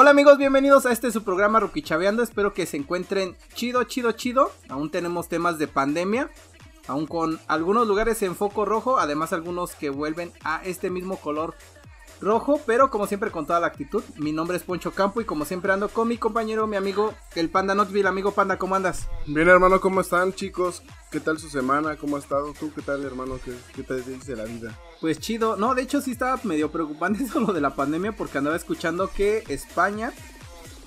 Hola amigos, bienvenidos a este su programa Ruquichaveando. Espero que se encuentren chido, chido, chido. Aún tenemos temas de pandemia, aún con algunos lugares en foco rojo, además algunos que vuelven a este mismo color rojo, pero como siempre con toda la actitud. Mi nombre es Poncho Campo y como siempre ando con mi compañero, mi amigo, el Panda Notville. Amigo Panda, ¿cómo andas? Bien hermano, ¿cómo están chicos? ¿Qué tal su semana? ¿Cómo ha estado? ¿Tú qué tal hermano? ¿Qué, qué te dice la vida? Pues chido, no, de hecho sí estaba medio preocupante eso lo de la pandemia porque andaba escuchando que España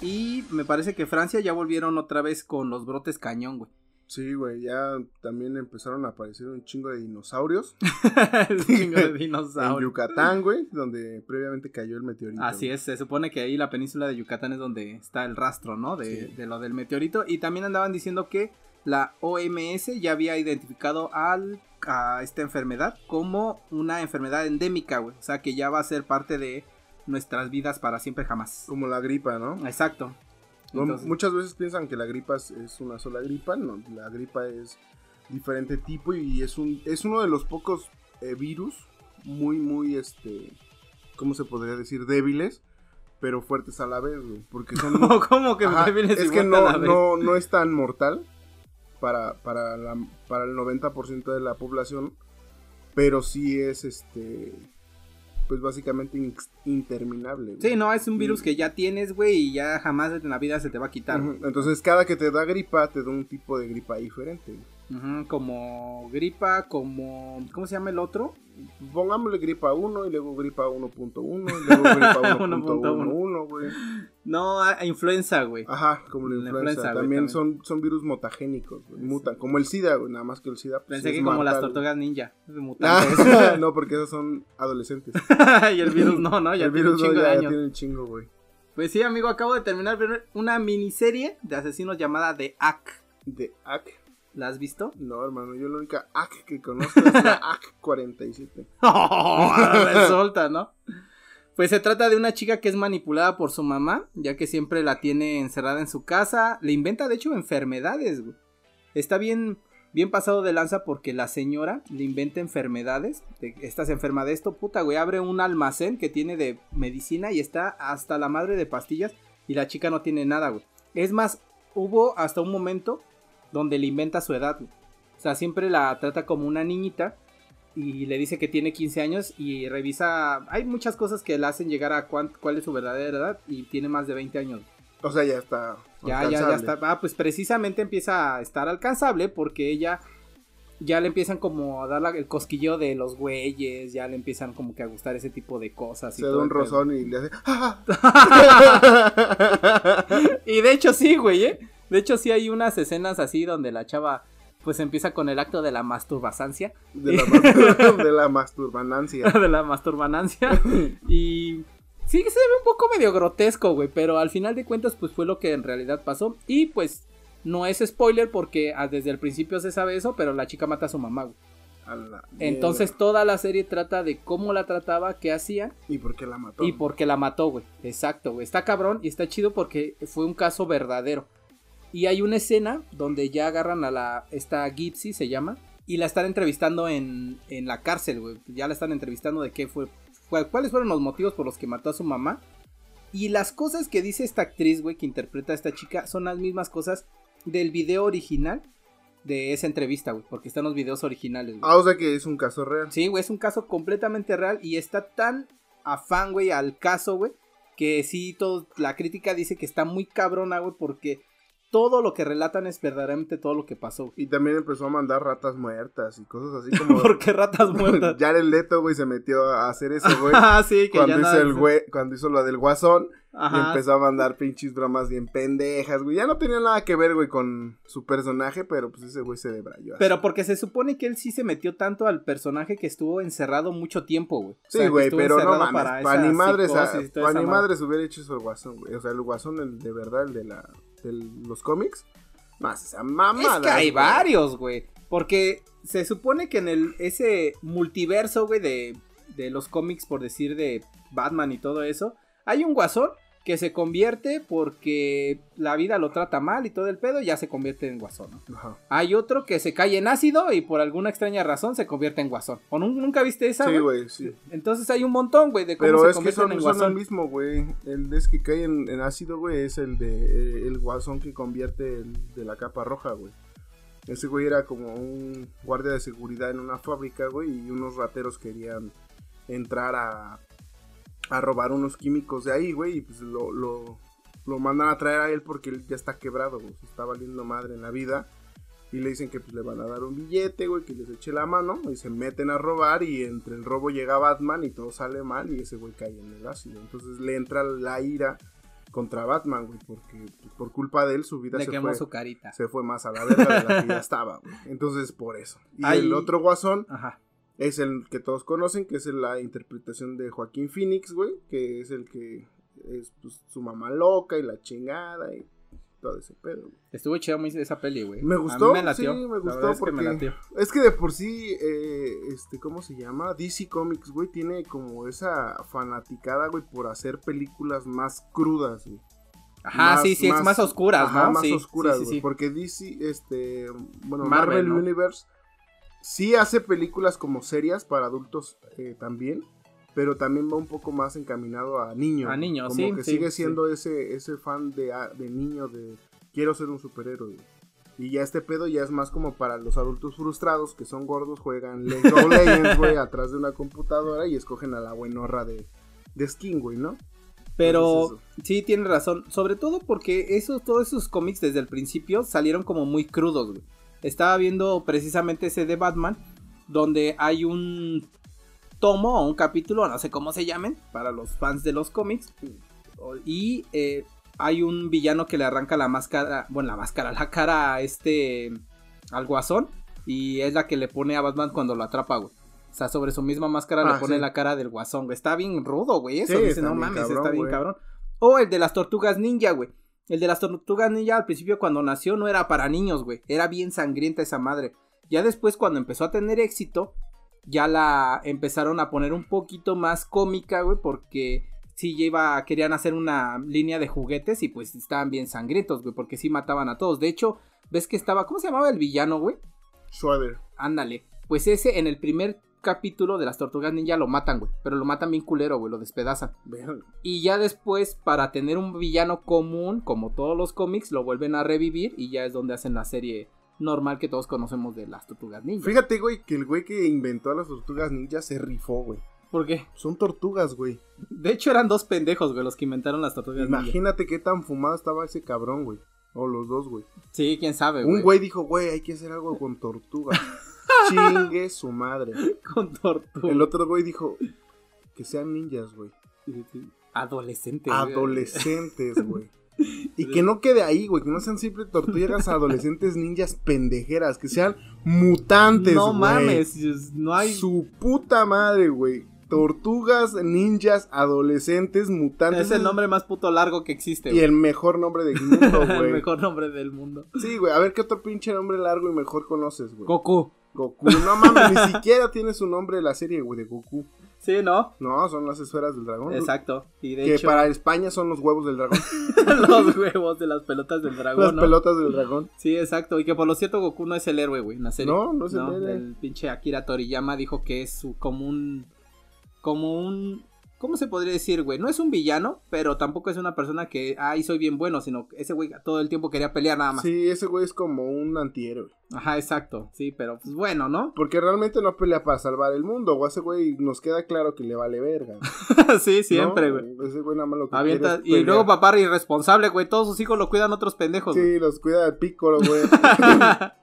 y me parece que Francia ya volvieron otra vez con los brotes cañón, güey. Sí, güey, ya también empezaron a aparecer un chingo de dinosaurios. un chingo de En dinosaurios. Yucatán, güey, donde previamente cayó el meteorito. Así es, se supone que ahí la península de Yucatán es donde está el rastro, ¿no? De, Sí. de lo del meteorito. Y también andaban diciendo que la OMS ya había identificado al, a esta enfermedad como una enfermedad endémica, güey. O sea que ya va a ser parte de nuestras vidas para siempre jamás. Como la gripa, ¿no? Exacto. No, Entonces- Muchas veces piensan que la gripa es, es una sola gripa, no, la gripa es diferente tipo y es un es uno de los pocos eh, virus muy muy este ¿cómo se podría decir? débiles, pero fuertes a la vez, güey, porque son ¿Cómo que Ajá, vienes es y que no, no, no es tan mortal para, para, la, para el 90% de la población, pero sí es este pues básicamente interminable. güey. Sí, no, es un virus que ya tienes, güey, y ya jamás en la vida se te va a quitar. Entonces cada que te da gripa te da un tipo de gripa diferente. Ujú, como gripa, como... ¿Cómo se llama el otro? Pongámosle gripa 1 y luego gripa 1.1 y luego gripa 1.11, güey. No, a- a influenza, güey. Ajá, como la La influenza. también, también. Son, son virus mutagénicos, güey, mutan. Como el SIDA, güey, nada más que el SIDA. pues, Pensé que como las tortugas ninja, Ah, no, porque esos son adolescentes. y el virus no, ¿no? Ya el tiene un virus no, chingo de ya, tiene un chingo, güey. Pues sí, amigo, acabo de terminar ver una miniserie de asesinos llamada The Ack. De AC. ¿La has visto? No, hermano, yo la única AC que conozco es la AC 47. Resulta, ¿no? Pues se trata de una chica que es manipulada por su mamá, ya que siempre la tiene encerrada en su casa. Le inventa, de hecho, enfermedades, güey. Está bien, bien pasado de lanza porque la señora le inventa enfermedades. De, estás enferma de esto, puta, güey. Abre un almacén que tiene de medicina y está hasta la madre de pastillas. Y la chica no tiene nada, güey. Es más, hubo hasta un momento donde le inventa su edad. O sea, siempre la trata como una niñita y le dice que tiene 15 años y revisa. Hay muchas cosas que le hacen llegar a cuán- cuál es su verdadera edad y tiene más de 20 años. O sea, ya está. Ya, ya, ya está. Ah, pues precisamente empieza a estar alcanzable porque ella ya le empiezan como a dar la- el cosquillo de los güeyes, ya le empiezan como que a gustar ese tipo de cosas. y Se da un rozón y le hace. ¡Ah! Y de hecho sí, güey, ¿eh? De hecho sí hay unas escenas así donde la chava pues empieza con el acto de la masturbasancia. De la, de la masturbanancia. de la masturbanancia. y sí que se ve un poco medio grotesco, güey. Pero al final de cuentas, pues fue lo que en realidad pasó. Y pues no es spoiler porque ah, desde el principio se sabe eso, pero la chica mata a su mamá, güey. Entonces toda la serie trata de cómo la trataba, qué hacía ¿Y por qué la mató? y por qué la mató, güey. Exacto, güey. Está cabrón y está chido porque fue un caso verdadero. Y hay una escena donde ya agarran a la. Esta Gypsy se llama. Y la están entrevistando en, en la cárcel, güey. Ya la están entrevistando de qué fue, fue- ¿Cuáles fueron los motivos por los que mató a su mamá? Y las cosas que dice esta actriz, güey, que interpreta a esta chica, son las mismas cosas del video original de esa entrevista, güey. Porque están los videos originales, güey. Ah, o sea que es un caso real. Sí, güey, es un caso completamente real y está tan afán, güey, al caso, güey, que sí, todo, la crítica dice que está muy cabrona, güey, porque todo lo que relatan es verdaderamente todo lo que pasó. Y también empezó a mandar ratas muertas y cosas así como. Porque ratas muertas. Jared Leto, güey, se metió a hacer eso, güey. ah, sí, que cuando ya hizo el güey, cuando hizo lo del guasón, y empezó a mandar pinches bromas bien pendejas, güey. Ya no tenía nada que ver, güey, con su personaje, pero pues ese güey se debrayó. así. Pero porque se supone que él sí se metió tanto al personaje que estuvo encerrado mucho tiempo, güey. Sí, güey, pero no mames, para para esa ni madre. madres hubiera hecho eso el guasón, güey. O sea, el guasón, el de verdad, el de la, de los cómics, más esa mamada. Es que hay varios, güey. Porque se supone que en el ese multiverso, güey, de, de los cómics, por decir, de Batman y todo eso, hay un guasón que se convierte porque la vida lo trata mal y todo el pedo, ya se convierte en guasón. ¿no? Ajá. Hay otro que se cae en ácido y por alguna extraña razón se convierte en guasón. ¿O nun- nunca viste esa, Sí, güey? sí. Entonces hay un montón, güey, de cómo Pero se es que convierten son, en son el guasón. mismo, güey. El es que cae en, en ácido, güey, es el de eh, el guasón que convierte el de la capa roja, güey. Ese güey era como un guardia de seguridad en una fábrica, güey, y unos rateros querían entrar a, a robar unos químicos de ahí, güey, y pues lo, lo, lo mandan a traer a él porque él ya está quebrado, güey, se está valiendo madre en la vida. Y le dicen que pues le van a dar un billete, güey, que les eche la mano. Y se meten a robar y entre el robo llega Batman y todo sale mal y ese güey cae en el ácido. Entonces le entra la ira contra Batman, güey, porque pues, por culpa de él su vida Le se quemó fue, su carita. se fue más a la verga de la que ya estaba, güey. Entonces por eso. Y el otro guasón Ajá. Es el que todos conocen, que es la interpretación de Joaquín Phoenix, güey, que es el que es pues, su mamá loca y la chingada y todo ese pedo. güey. Estuvo chido muy esa peli, güey. Me A gustó, mí me latió. sí, me gustó que porque me latió. es que de por sí, eh, este, ¿cómo se llama? DC Comics, güey, tiene como esa fanaticada, güey, por hacer películas más crudas, güey. Ajá, Más- sí, sí, es más oscuras, ajá, ¿no? más sí, oscuras, sí, porque DC, este, bueno, Marvel, Marvel, ¿no? Universe sí hace películas como serias para adultos eh, también, pero también va un poco más encaminado a niños. A niños, como sí, que sí, sigue sí. siendo ese ese fan de, a- de niño de quiero ser un superhéroe. Y ya este pedo ya es más como para los adultos frustrados que son gordos, juegan League of Legends, güey, atrás de una computadora y escogen a la buenorra de, de skin, güey, ¿no? Pero sí, tiene razón. Sobre todo porque esos, todos esos cómics desde el principio salieron como muy crudos, güey. Estaba viendo precisamente ese de Batman, donde hay un tomo o un capítulo, no sé cómo se llamen, para los fans de los cómics. Y eh, hay un villano que le arranca la máscara, bueno, la máscara, la cara a este, al guasón. Y es la que le pone a Batman cuando lo atrapa, güey. O sea, sobre su misma máscara Ah, le pone sí. la cara del guasón, güey. Está bien rudo, güey. Eso Sí, dice, no mames, cabrón, está bien güey. cabrón. O el de las tortugas ninja, güey. El de las tortugas ninja al principio cuando nació no era para niños, güey. Era bien sangrienta esa madre. Ya después cuando empezó a tener éxito, ya la empezaron a poner un poquito más cómica, güey, porque sí iba, querían hacer una línea de juguetes y pues estaban bien sangrientos, güey, porque sí mataban a todos. De hecho, ves que estaba, ¿cómo se llamaba el villano, güey? Schroeder. Ándale. Pues ese en el primer capítulo de las tortugas ninja lo matan, güey. Pero lo matan bien culero, güey, lo despedazan. Verga. Y ya después, para tener un villano común, como todos los cómics, lo vuelven a revivir y ya es donde hacen la serie normal que todos conocemos de las tortugas ninja. Fíjate, güey, que el güey que inventó a las tortugas ninja se rifó, güey. ¿Por qué? Son tortugas, güey. De hecho, eran dos pendejos, güey, los que inventaron las tortugas ninja. Imagínate qué tan fumado estaba ese cabrón, güey. O los dos, güey. Sí, quién sabe, güey. Un güey dijo, güey, hay que hacer algo con tortugas. Chingue su madre. con tortugas. El otro güey dijo, que sean ninjas, güey. Adolescente. güey. Adolescentes, güey. Y que no quede ahí, güey. Que no sean siempre tortugas adolescentes ninjas pendejeras. Que sean mutantes, No güey. mames, no hay. Su puta madre, güey. Tortugas ninjas adolescentes mutantes. Es el nombre más puto largo que existe, Y güey. el mejor nombre del mundo, el güey. mejor nombre del mundo. Sí, güey. A ver qué otro pinche nombre largo y mejor conoces, güey. Goku. Goku. No mames, ni siquiera tiene su nombre la serie, güey, de Goku. Sí, ¿no? No, son las esferas del dragón. Exacto. Y de Que hecho, para España son los huevos del dragón. los huevos de las pelotas del dragón. las ¿no? pelotas del dragón. Sí, exacto. Y que por lo cierto, Goku no es el héroe, güey, en la serie. No, no es el héroe. El pinche Akira Toriyama dijo que es su, como un. Como un. ¿Cómo se podría decir, güey? No es un villano, pero tampoco es una persona que, ay, soy bien bueno, sino que ese güey todo el tiempo quería pelear nada más. Sí, ese güey es como un antihéroe. Ajá, exacto. Sí, pero pues bueno, ¿no? Porque realmente no pelea para salvar el mundo. O ese güey nos queda claro que le vale verga. sí, siempre, ¿no? güey. Ese güey nada más lo que Avienta- quiere es y luego papá irresponsable, güey. Todos sus hijos lo cuidan otros pendejos. Sí, los cuida de pícoro, güey.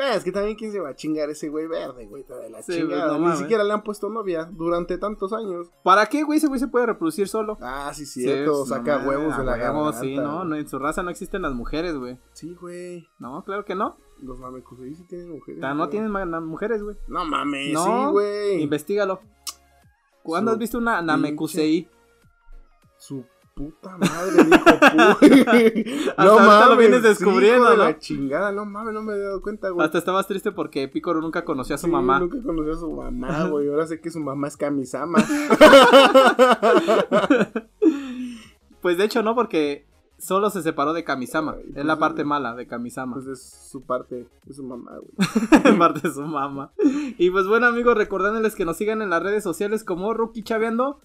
Güey, es que también quién se va a chingar ese güey verde, güey. toda la Sí, chingada. pues, no Ni siquiera le han puesto novia durante tantos años. ¿Para qué, güey? Ese güey se puede reproducir solo. Ah, sí, Sí, cierto. pues, saca no huevos de la a huevo, garganta. Sí, no, en su raza no existen las mujeres, güey. Sí, güey. No, claro que no. Los Namekusei sí tienen mujeres. No güey. tienen mujeres, güey. No mames, No, sí, güey. Investígalo. ¿Cuándo Su has visto una Namekusei? Su puta madre, dijo. Hasta ahorita lo vienes descubriendo, hijo de ¿no? la chingada, no mames, no me he dado cuenta, güey. Hasta estabas triste porque Picoro nunca conoció a su Sí, mamá. Nunca conocí a su mamá, güey. Ahora sé que su mamá es Kamisama. Pues de hecho no, porque solo se separó de Kamisama. Ay, es pues, la parte eh, mala de Kamisama. Pues es su parte, es su mamá, güey. parte de su mamá. Y pues bueno amigos, recordándoles que nos sigan en las redes sociales como Rookie Chaveando.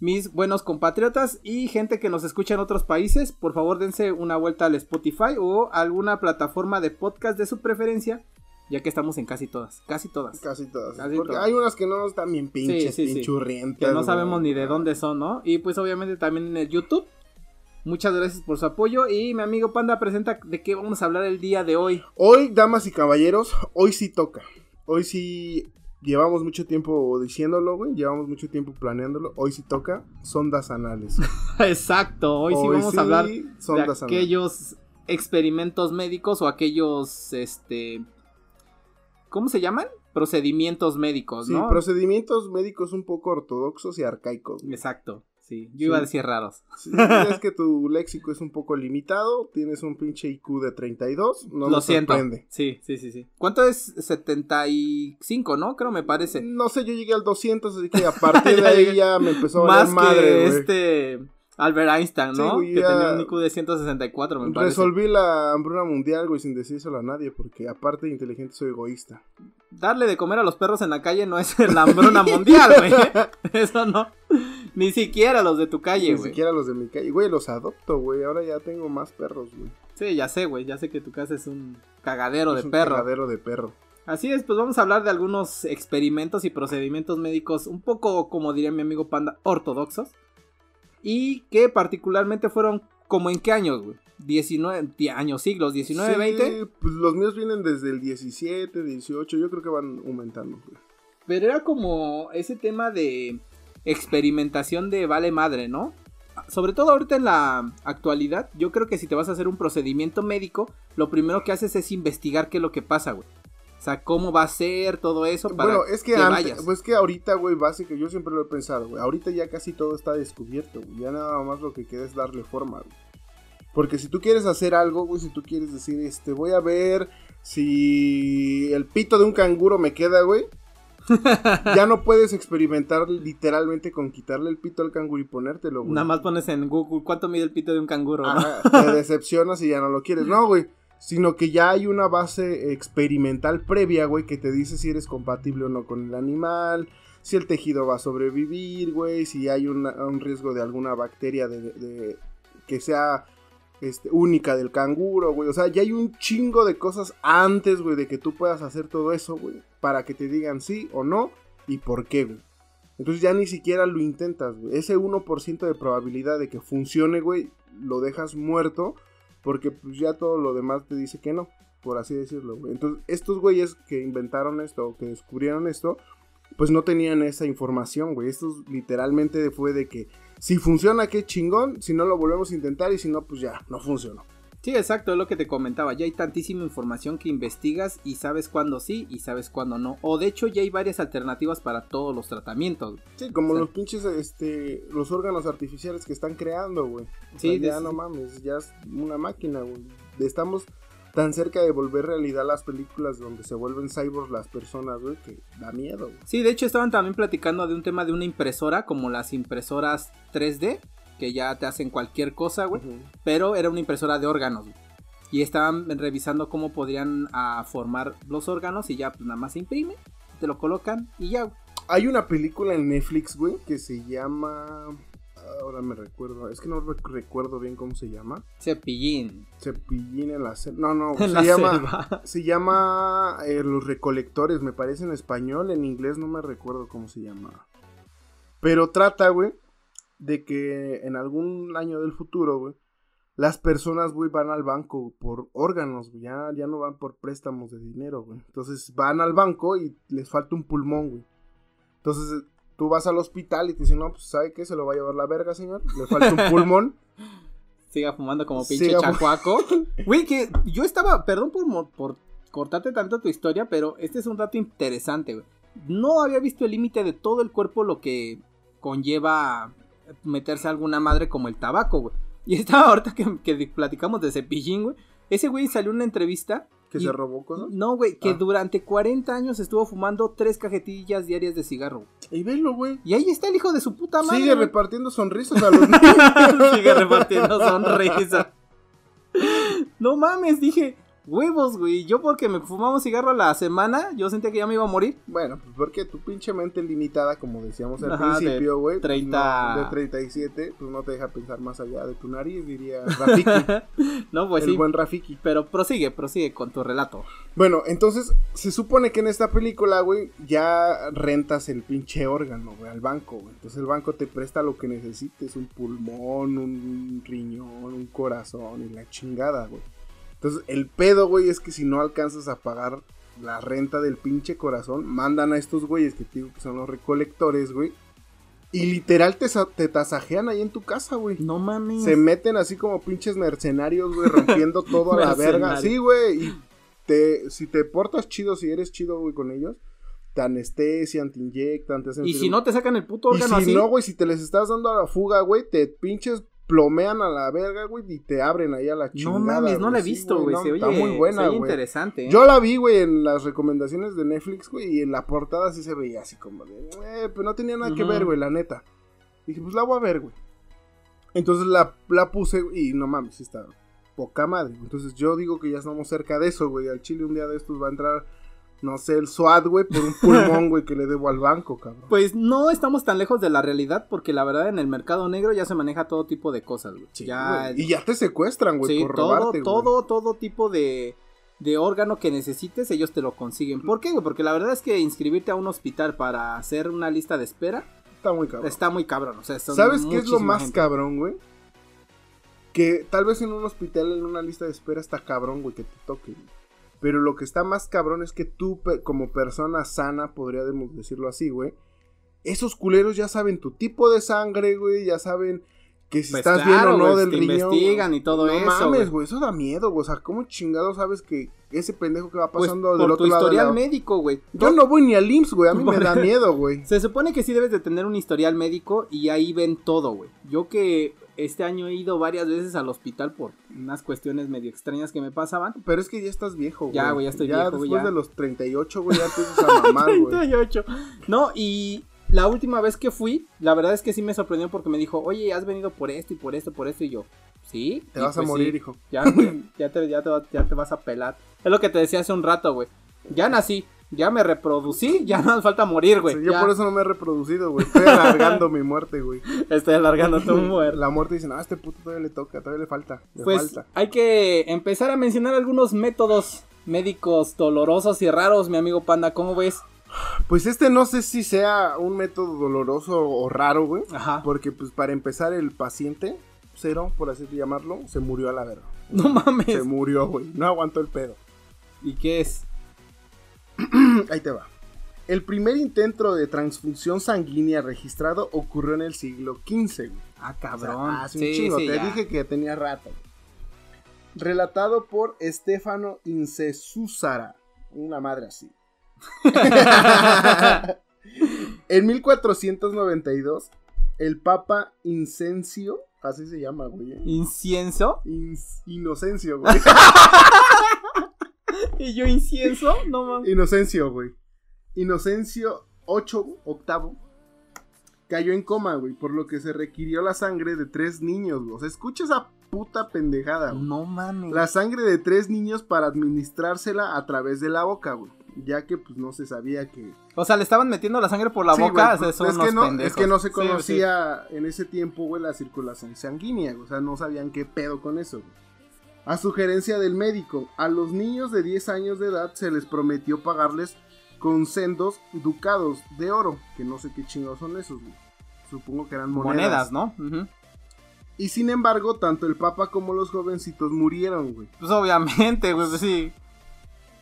Mis buenos compatriotas y gente que nos escucha en otros países, por favor dense una vuelta al Spotify o alguna plataforma de podcast de su preferencia, ya que estamos en casi todas, casi todas. Casi todas. Casi Porque todas. hay unas que no están bien pinches, Sí, sí, sí. pinchurrientas. Que no sabemos ni de dónde son, ¿no? Y pues obviamente también en el YouTube. Muchas gracias por su apoyo y mi amigo Panda presenta de qué vamos a hablar el día de hoy. Hoy, damas y caballeros, hoy sí toca. Hoy sí llevamos mucho tiempo diciéndolo, güey. Llevamos mucho tiempo planeándolo. Hoy sí toca sondas anales. Exacto, hoy sí vamos a hablar de sondas anales. aquellos experimentos médicos o aquellos, este, ¿cómo se llaman? Procedimientos médicos, Sí, ¿no? procedimientos médicos un poco ortodoxos y arcaicos. güey. Exacto, sí. Yo iba a Sí. decir raros. Si es que tu léxico es un poco limitado, tienes un pinche IQ de 32, no Lo me siento. sorprende. Sí, sí, sí, sí. ¿Cuánto es? 75, ¿no? Creo me parece. No sé, yo llegué al 200, así que a partir de ahí ya me empezó a Más valer madre, que este Albert Einstein, Sí, ¿no? güey, que tenía un IQ de 164, me parece. Resolví la hambruna mundial, güey, sin decírselo a nadie, porque aparte de inteligente soy egoísta. Darle de comer a los perros en la calle no es la hambruna mundial, güey. Eso no. Ni siquiera los de tu calle, Ni güey. siquiera los de mi calle. Güey, los adopto, güey. Ahora ya tengo más perros, güey. Sí, ya sé, güey. Ya sé que tu casa es un cagadero Es de un perro. cagadero de perro. Así es, pues vamos a hablar de algunos experimentos y procedimientos médicos un poco, como diría mi amigo Panda, ortodoxos. Y que particularmente fueron como en qué años, güey. 19 di- años, siglos, 19, Sí, 20. Pues los míos vienen desde el 17, 18. Yo creo que van aumentando, güey. Pero era como ese tema de experimentación de vale madre, ¿no? Sobre todo ahorita en la actualidad, yo creo que si te vas a hacer un procedimiento médico, lo primero que haces es investigar qué es lo que pasa, güey. O sea, cómo va a ser todo eso para Bueno, es que, que antes, vayas. pues que ahorita, güey, básico, yo siempre lo he pensado, güey. Ahorita ya casi todo está descubierto, güey. Ya nada más lo que queda es darle forma, güey. Porque si tú quieres hacer algo, güey, si tú quieres decir, este, voy a ver si el pito de un canguro me queda, güey. ya no puedes experimentar literalmente con quitarle el pito al canguro y ponértelo, güey. Nada más pones en Google cuánto mide el pito de un canguro, ¿no? Ajá, te decepcionas y ya no lo quieres. No, güey. Sino que ya hay una base experimental previa, güey, que te dice si eres compatible o no con el animal, si el tejido va a sobrevivir, güey, si hay una- un riesgo de alguna bacteria de, de- que sea este, única del canguro, güey. O sea, ya hay un chingo de cosas antes, güey, de que tú puedas hacer todo eso, güey, para que te digan sí o no y por qué. Entonces ya ni siquiera lo intentas, güey. Ese 1% de probabilidad de que funcione, güey, lo dejas muerto porque pues ya todo lo demás te dice que no, por así decirlo. Entonces, estos güeyes que inventaron esto o que descubrieron esto, pues no tenían esa información, güey. Esto literalmente fue de que si funciona, qué chingón, si no lo volvemos a intentar y si no, pues ya, no funcionó. Sí, exacto, es lo que te comentaba. Ya hay tantísima información que investigas y sabes cuándo sí y sabes cuándo no. O de hecho ya hay varias alternativas para todos los tratamientos. Sí, como los pinches, este, los órganos artificiales que están creando, güey. O Sí, sea, ya no mames, ya es una máquina, güey. Estamos tan cerca de volver realidad las películas donde se vuelven cyborgs las personas, güey, que da miedo, güey. Sí, de hecho estaban también platicando de un tema de una impresora, como las impresoras 3D, que ya te hacen cualquier cosa, güey. Pero era una impresora de órganos, güey. Y estaban revisando cómo podrían ah, formar los órganos y ya pues nada más se imprime, te lo colocan y ya. güey. Hay una película en Netflix, güey, que se llama... Ahora me recuerdo, es que no rec- recuerdo bien cómo se llama. Cepillín. Cepillín en la selva. No, no, se la llama... selva. Se llama eh, Los Recolectores, me parece en español, en inglés no me recuerdo cómo se llama. Pero trata, güey, de que en algún año del futuro, güey, las personas, güey, van al banco por órganos, güey, ya, ya no van por préstamos de dinero, güey. Entonces van al banco y les falta un pulmón, güey. Entonces tú vas al hospital y te dicen, no, pues ¿sabe qué? Se lo va a llevar la verga, señor. Le falta un pulmón. Siga fumando como pinche Siga chacuaco. Güey, que yo estaba, perdón por, por cortarte tanto tu historia, pero este es un dato interesante, güey. No había visto el límite de todo el cuerpo lo que conlleva meterse a alguna madre como el tabaco, güey. Y estaba ahorita que, que platicamos de cepillín, güey. Ese güey salió en una entrevista ¿Que Y- se robó cosas? No, güey, que Ah. durante 40 años estuvo fumando tres cajetillas diarias de cigarro. Y velo, güey. Y ahí está el hijo de su puta madre. Sigue güey. repartiendo sonrisas a los niños. Sigue repartiendo sonrisa. No mames, dije, huevos, güey. Yo porque me fumaba un cigarro a la semana, yo sentía que ya me iba a morir. Bueno, pues porque tu pinche mente limitada, como decíamos al Ajá, principio, güey. pues 30. no, de 37, pues no te deja pensar más allá de tu nariz, diría Rafiki. no, pues el sí. buen Rafiki. Pero prosigue, prosigue con tu relato. Bueno, entonces se supone que en esta película, güey, ya rentas el pinche órgano, güey, al banco, güey. Entonces el banco te presta lo que necesites, un pulmón, un riñón, un corazón y la chingada, güey. Entonces el pedo, güey, es que si no alcanzas a pagar la renta del pinche corazón, mandan a estos güeyes que te digo que son los recolectores, güey. Y literal te, sa- te tasajean ahí en tu casa, güey. No mames. Se meten así como pinches mercenarios, güey, rompiendo todo a la verga. Sí, güey. Y te, si te portas chido, si eres chido, güey, con ellos, te anestesian, te inyectan, te hacen. Y si no te sacan el puto Y órgano si así. no, güey, si te les estás dando a la fuga, güey, te pinches plomean a la verga, güey, y te abren ahí a la chingada. no mames, no la he Sí, visto, güey. no, se oye, está muy buena, güey. interesante. ¿eh? Yo la vi, güey, en las recomendaciones de Netflix, güey, y en la portada sí se veía así como de, eh, pero no tenía nada que ver, güey, la neta. Dije, pues la voy a ver, güey. Entonces la, la puse y no mames, sí está poca madre. Entonces yo digo que ya estamos cerca de eso, güey. Al Chile un día de estos va a entrar, no sé, el SWAT, güey, por un pulmón, güey, que le debo al banco, cabrón. Pues no estamos tan lejos de la realidad porque la verdad en el mercado negro ya se maneja todo tipo de cosas, güey. ya Y ya te secuestran, güey, sí, por todo, robarte, güey. todo, todo tipo de, de órgano que necesites, ellos te lo consiguen. ¿Por qué, güey? Porque la verdad es que inscribirte a un hospital para hacer una lista de espera Está muy cabrón. está muy cabrón. O sea, son ¿Sabes qué es lo más gente. cabrón, güey? Que tal vez en un hospital, en una lista de espera, está cabrón, güey, que te toque. Pero lo que está más cabrón es que tú, como persona sana, podríamos decirlo así, güey. Esos culeros ya saben tu tipo de sangre, güey. Ya saben que si Pues estás claro, bien o no del riñón. investigan y todo no eso, mames, güey. Eso da miedo, güey. O sea, ¿cómo chingado sabes que ese pendejo que va Pues pasando por del tu otro lado de historial la- médico, güey. Yo no voy ni al IMSS, güey. A mí me da miedo, güey. Se supone que sí debes de tener un historial médico y ahí ven todo, güey. Yo que este año he ido varias veces al hospital por unas cuestiones medio extrañas que me pasaban. Pero es que ya estás viejo, güey. Ya, güey, ya estoy viejo, güey, después ya. de los 38, güey, ya empiezas a mamar, güey. 38. No, y la última vez que fui, la verdad es que sí me sorprendió porque me dijo, oye, has venido por esto y por esto, por esto, y yo, ¿sí? Te Y vas a pues morir, sí, hijo. Ya, ya, te, ya, te, ya te vas a pelar. Es lo que te decía hace un rato, güey. Ya nací, ya me reproducí, ya no falta morir, güey. Sí, yo por eso no me he reproducido, güey. Estoy alargando mi muerte, güey. Estoy alargando tu muerte. La muerte dice, no, a este puto todavía le toca, todavía le falta. Le Pues falta. hay que empezar a mencionar algunos métodos médicos dolorosos y raros, mi amigo Panda. ¿Cómo ves? Pues este no sé si sea un método doloroso o raro, güey. Ajá. Porque, pues, para empezar, el paciente, cero, por así llamarlo, se murió a la verga. No mames. Se murió, güey. No aguantó el pedo. ¿Y qué es? Ahí te va. El primer intento de transfusión sanguínea registrado ocurrió en el siglo XV, güey. Ah, O sea, cabrón. hace un Sí, chingo. sí, Te ya. dije que tenía rato. Relatado por Stefano Incesúzara. Una madre así. en 1492, el Papa Incencio, así se llama, güey. ¿Incienso? Ins- Inocencio, güey. ¿Y yo incienso? No mames. Inocencio, güey. Inocencio 8, octavo, cayó en coma, güey, por lo que se requirió la sangre de tres niños, güey. O sea, escucha esa puta pendejada, güey. No mames. La sangre de tres niños para administrársela a través de la boca, güey. Ya que pues no se sabía que... O sea, le estaban metiendo la sangre por la Sí, boca. güey, o sea, pues, es, que no, pendejos. es que no se Sí, conocía en ese tiempo, güey, la circulación sanguínea. güey. O sea, no sabían qué pedo con eso, güey. A sugerencia del médico, a los niños de 10 años de edad se les prometió pagarles con sendos ducados de oro. Que no sé qué chingados son esos, güey. Supongo que eran monedas. Monedas, ¿no? Y sin embargo, tanto el papa como los jovencitos murieron, güey. Pues obviamente, güey, pues sí.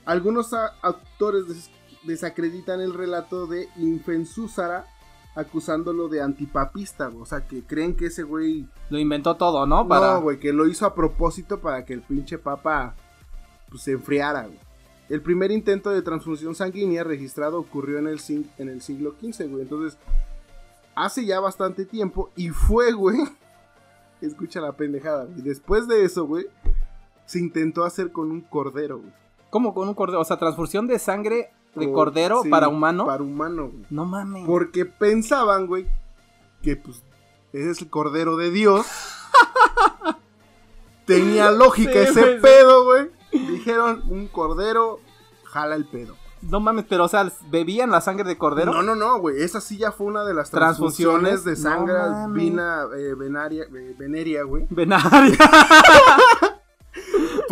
Algunos a- autores des- desacreditan el relato de Infensúzara acusándolo de antipapista, o sea, que creen que ese güey... Lo inventó todo, ¿no? Para... No, güey, que lo hizo a propósito para que el pinche papa pues, se enfriara, güey. El primer intento de transfusión sanguínea registrado ocurrió en el, sin- en el siglo XV, güey. Entonces, hace ya bastante tiempo y fue, güey. Escucha la pendejada, güey. Después de eso, güey, se intentó hacer con un cordero, güey. ¿Cómo con un cordero? O sea, transfusión de sangre de O- cordero sí, para humano. Para humano, güey. No mames. Porque pensaban, güey, que pues ese es el cordero de Dios. Tenía lógica Sí, ese güey, pedo, güey. Dijeron, un cordero jala el pedo. No mames, pero o sea, ¿bebían la sangre de cordero? No, no, no, güey. Esa sí ya fue una de las Transfusiones. transfusiones de sangre vina, eh, venaria, eh, veneria, güey. Venaria.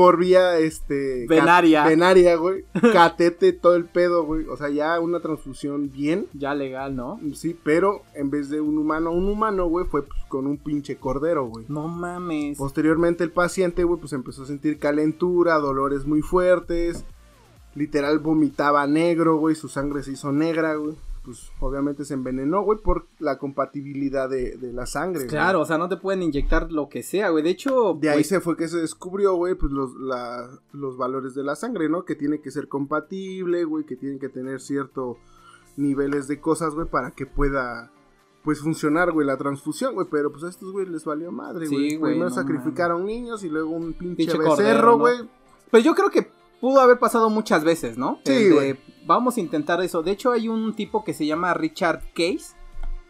Por vía, este... Venaria. Venaria, güey. Catete, todo el pedo, güey. O sea, ya una transfusión bien. ya legal, ¿no? Sí, pero en vez de un humano un humano, güey, fue pues, con un pinche cordero, güey. No mames. Posteriormente el paciente, güey, pues empezó a sentir calentura, dolores muy fuertes. Literal vomitaba negro, güey, su sangre se hizo negra, güey. Pues obviamente se envenenó, güey, por la compatibilidad de, de la sangre. güey. Claro, o sea, no te pueden inyectar lo que sea, güey. De hecho, De ahí güey, se fue que se descubrió, güey, pues los, la- los valores de la sangre, ¿no? Que tiene que ser compatible, güey, que tienen que tener ciertos niveles de cosas, güey, para que pueda, pues, funcionar, güey, la transfusión, güey. Pero, pues, a estos, güey, les valió madre, Sí, güey. güey, Primero no sacrificaron niños y luego un pinche, Pinche becerro, cordero, ¿no? güey. Pues yo creo que pudo haber pasado muchas veces, ¿no? Sí, El de, güey. Vamos a intentar eso. De hecho, hay un tipo que se llama Richard Case.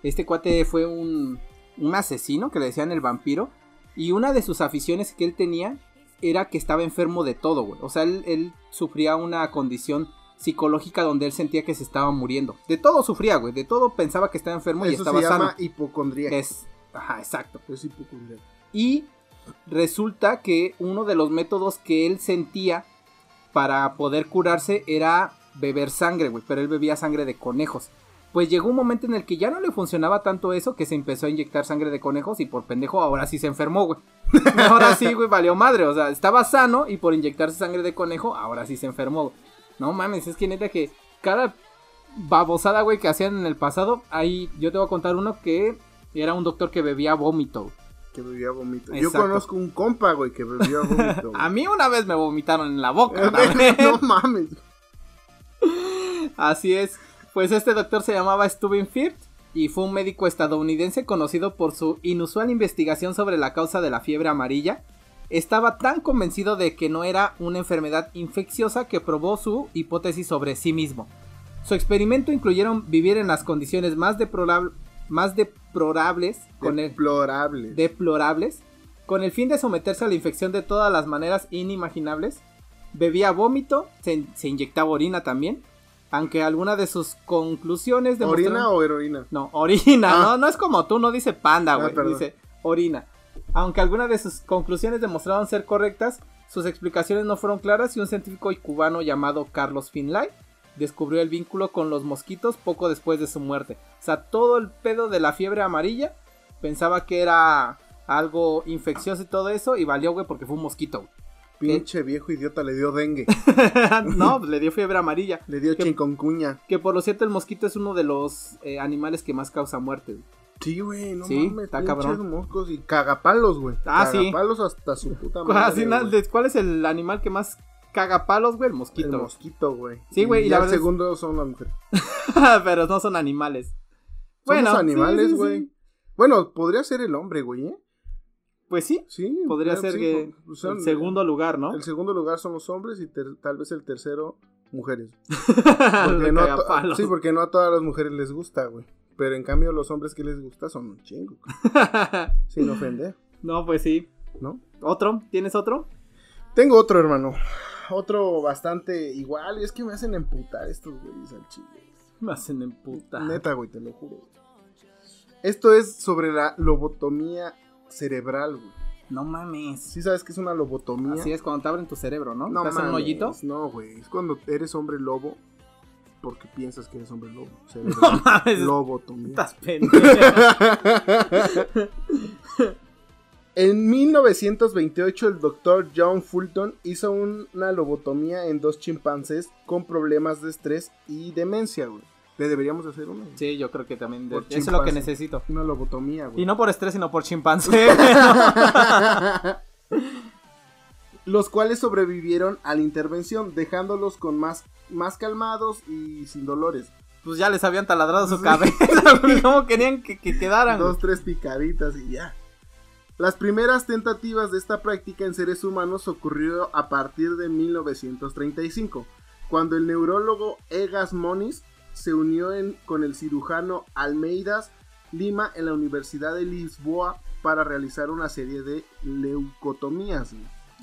Este cuate fue un, un asesino que le decían el vampiro. Y una de sus aficiones que él tenía era que estaba enfermo de todo, güey. O sea, él, él sufría una condición psicológica donde él sentía que se estaba muriendo. De todo sufría, güey. De todo pensaba que estaba enfermo y Eso estaba se llama sano. hipocondría. Es, ajá, exacto. Es hipocondría. Y resulta que uno de los métodos que él sentía para poder curarse era beber sangre, güey. Pero él bebía sangre de conejos. Pues llegó un momento en el que ya no le funcionaba tanto eso que se empezó a inyectar sangre de conejos y por pendejo ahora sí se enfermó, güey. Ahora sí, güey, valió madre. O sea, estaba sano y por inyectarse sangre de conejo, ahora sí se enfermó. No mames, es que neta que cada babosada, güey, que hacían en el pasado, ahí yo te voy a contar uno que era un doctor que bebía vómito. Que bebía vómito. Yo conozco un compa, güey, que bebía vómito. A mí una vez me vomitaron en la boca. no mames. Así es. Pues este doctor se llamaba Steuben Firth y fue un médico estadounidense conocido por su inusual investigación sobre la causa de la fiebre amarilla. Estaba tan convencido de que no era una enfermedad infecciosa que probó su hipótesis sobre sí mismo. Su experimento incluyeron vivir en las condiciones más, deplorab- más deplorables con el, Deplorable. deplorables, con el fin de someterse a la infección de todas las maneras inimaginables. Bebía vómito, se, se inyectaba orina también, aunque alguna de sus conclusiones. ¿Orina o heroína? No, orina, Ah. no, no es como tú, no dice panda, Ah, güey, dice orina. Aunque algunas de sus conclusiones demostraron ser correctas, sus explicaciones no fueron claras y un científico cubano llamado Carlos Finlay descubrió el vínculo con los mosquitos poco después de su muerte. O sea, todo el pedo de la fiebre amarilla pensaba que era algo infeccioso y todo eso y valió, güey, porque fue un mosquito. Pinche viejo idiota le dio dengue. no, pues, le dio fiebre amarilla. Le dio chikungunya. Que por lo cierto el mosquito es uno de los eh, animales que más causa muerte. güey. Sí, güey, no Sí, mames. está cabrón. moscos y cagapalos, güey. Ah, sí. Cagapalos hasta su puta madre. Güey. de- ¿Cuál es el animal que más caga palos, güey? El mosquito. El mosquito, güey. Sí, güey, y Y la el segundo son las mujeres. Pero no son animales. Sí, animales, sí, sí. güey. Bueno, podría ser el hombre, güey, ¿eh? Pues sí, Sí. podría claro, ser que pues el segundo lugar, ¿no? El segundo lugar son los hombres y ter- tal vez el tercero, mujeres. Porque Porque no a to- sí, porque no a todas las mujeres les gusta, güey. Pero en cambio los hombres que les gusta son un chingo. Sin ofender, no, pues sí. ¿no? ¿Otro? ¿Tienes otro? Tengo otro, hermano. Otro bastante igual. Y es que me hacen emputar estos güeyes al chile. Me hacen en puta. Neta, güey, te lo juro. Esto es sobre la lobotomía cerebral, güey. No mames. ¿Sí sabes qué es una lobotomía? Así es cuando te abren tu cerebro, ¿no? No te hacen un mames, hoyito. No, güey. Es cuando eres hombre lobo porque piensas que eres hombre lobo. No Cerebral. mames. Lobotomía. Estás pendejo. En 1928 el doctor John Fulton hizo un- una lobotomía en dos chimpancés con problemas de estrés y demencia, güey. Le deberíamos hacer una. güey. Sí, yo creo que también. de- Eso es lo que necesito. Una lobotomía, güey. Y no por estrés, sino por chimpancé. Los cuales sobrevivieron a la intervención, dejándolos con más, más calmados y sin dolores. pues ya les habían taladrado su cabeza. güey. ¿Cómo querían que, que quedaran? Dos, tres picaditas y ya. Las primeras tentativas de esta práctica en seres humanos ocurrió a partir de 1935, cuando el neurólogo Egas Moniz se unió con el cirujano Almeidas Lima en la Universidad de Lisboa para realizar una serie de leucotomías.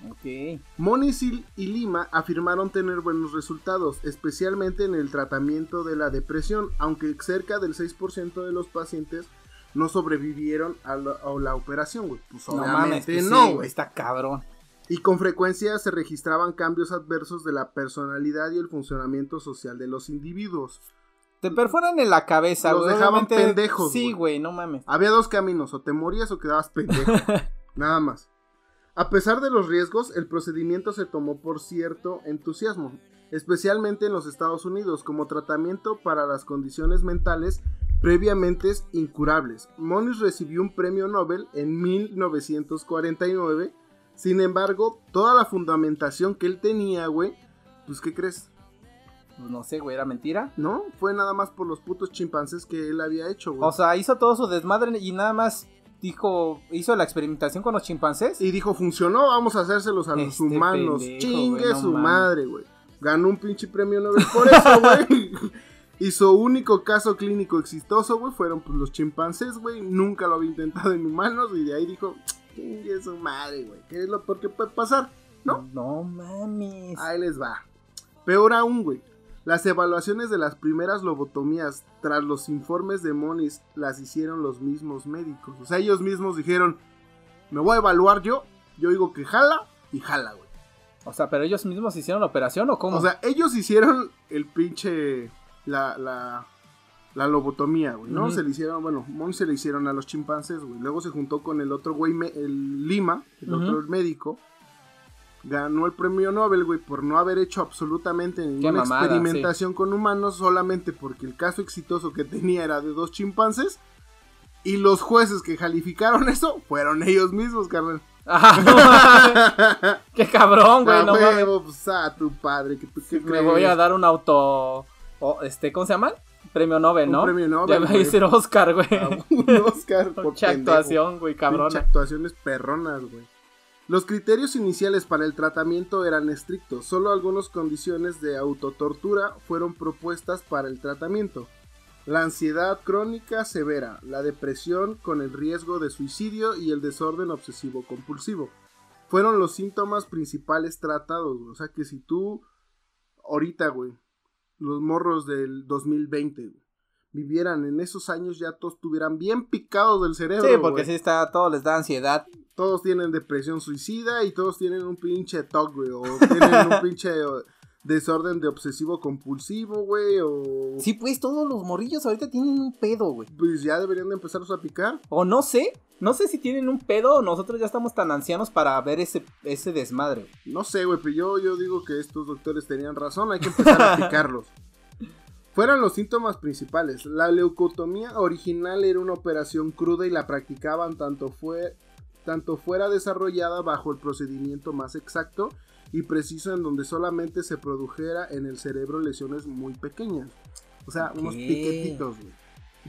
Ok. Moniz y Lima afirmaron tener buenos resultados, especialmente en el tratamiento de la depresión, aunque cerca del 6% de los pacientes no sobrevivieron a la, operación, güey. Pues obviamente no, güey. está cabrón. Y con frecuencia se registraban cambios adversos de la personalidad y el funcionamiento social de los individuos. Te perforan en la cabeza, Los dejaban pendejos. Sí, güey, no mames. Había dos caminos, o te morías o quedabas pendejo. Nada más. A pesar de los riesgos, el procedimiento se tomó por cierto entusiasmo, especialmente en los Estados Unidos, como tratamiento para las condiciones mentales previamente incurables. Moniz recibió un premio Nobel en 1949. Sin embargo, toda la fundamentación que él tenía, güey, pues ¿qué crees? Pues no sé, güey, ¿era mentira? No, fue nada más por los putos chimpancés que él había hecho, güey. O sea, hizo todo su desmadre y nada más dijo, hizo la experimentación con los chimpancés. Y dijo, funcionó, vamos a hacérselos a los este humanos. Chingue su madre, güey. Ganó un pinche premio Nobel por eso, güey. y su único caso clínico exitoso, güey, fueron pues, los chimpancés, güey. Nunca lo había intentado en humanos y de ahí dijo, chingue su madre, güey. ¿Qué es lo peor que puede pasar? ¿No? No mames. Ahí les va. Peor aún, güey. Las evaluaciones de las primeras lobotomías tras los informes de Moniz las hicieron los mismos médicos. O sea, ellos mismos dijeron, me voy a evaluar yo, yo digo que jala y jala, güey. O sea, pero ellos mismos hicieron la operación o cómo? O sea, ellos hicieron el pinche, la, la, la lobotomía, güey, ¿no? Se le hicieron, bueno, Moniz se le hicieron a los chimpancés, güey. Luego se juntó con el otro güey, el Lima, el otro médico ganó el premio Nobel, güey, por no haber hecho absolutamente ninguna experimentación con humanos, solamente porque el caso exitoso que tenía era de dos chimpancés. Y los jueces que calificaron eso fueron ellos mismos, carnal. qué cabrón, güey, no mames. Pues, a tu padre, que Me voy a dar un auto este, ¿cómo se llama? Premio Nobel, ¿no? Un premio Nobel. Ya a decir Oscar, güey. un Oscar por Mucha actuación, güey, cabrón. actuaciones perronas, güey. Los criterios iniciales para el tratamiento eran estrictos, solo algunas condiciones de autotortura fueron propuestas para el tratamiento. La ansiedad crónica severa, la depresión con el riesgo de suicidio y el desorden obsesivo compulsivo. Fueron los síntomas principales tratados, o sea que si tú ahorita, güey, los morros del 2020, vivieran en esos años ya todos estuvieran bien picados del cerebro. Sí, porque si está, todo les da ansiedad todos tienen depresión suicida y todos tienen un pinche TOC, güey, o tienen un pinche desorden de obsesivo compulsivo, güey, o... Sí, pues todos los morrillos ahorita tienen un pedo, güey. Pues ya deberían de empezarlos a picar. O no sé, no sé si tienen un pedo o nosotros ya estamos tan ancianos para ver ese, ese desmadre. No sé, güey, pero yo, yo digo que estos doctores tenían razón, hay que empezar a picarlos. Fueron los síntomas principales. La leucotomía original era una operación cruda y la practicaban tanto fue tanto fuera desarrollada bajo el procedimiento más exacto y preciso en donde solamente se produjera en el cerebro lesiones muy pequeñas. O sea, unos piquetitos, güey.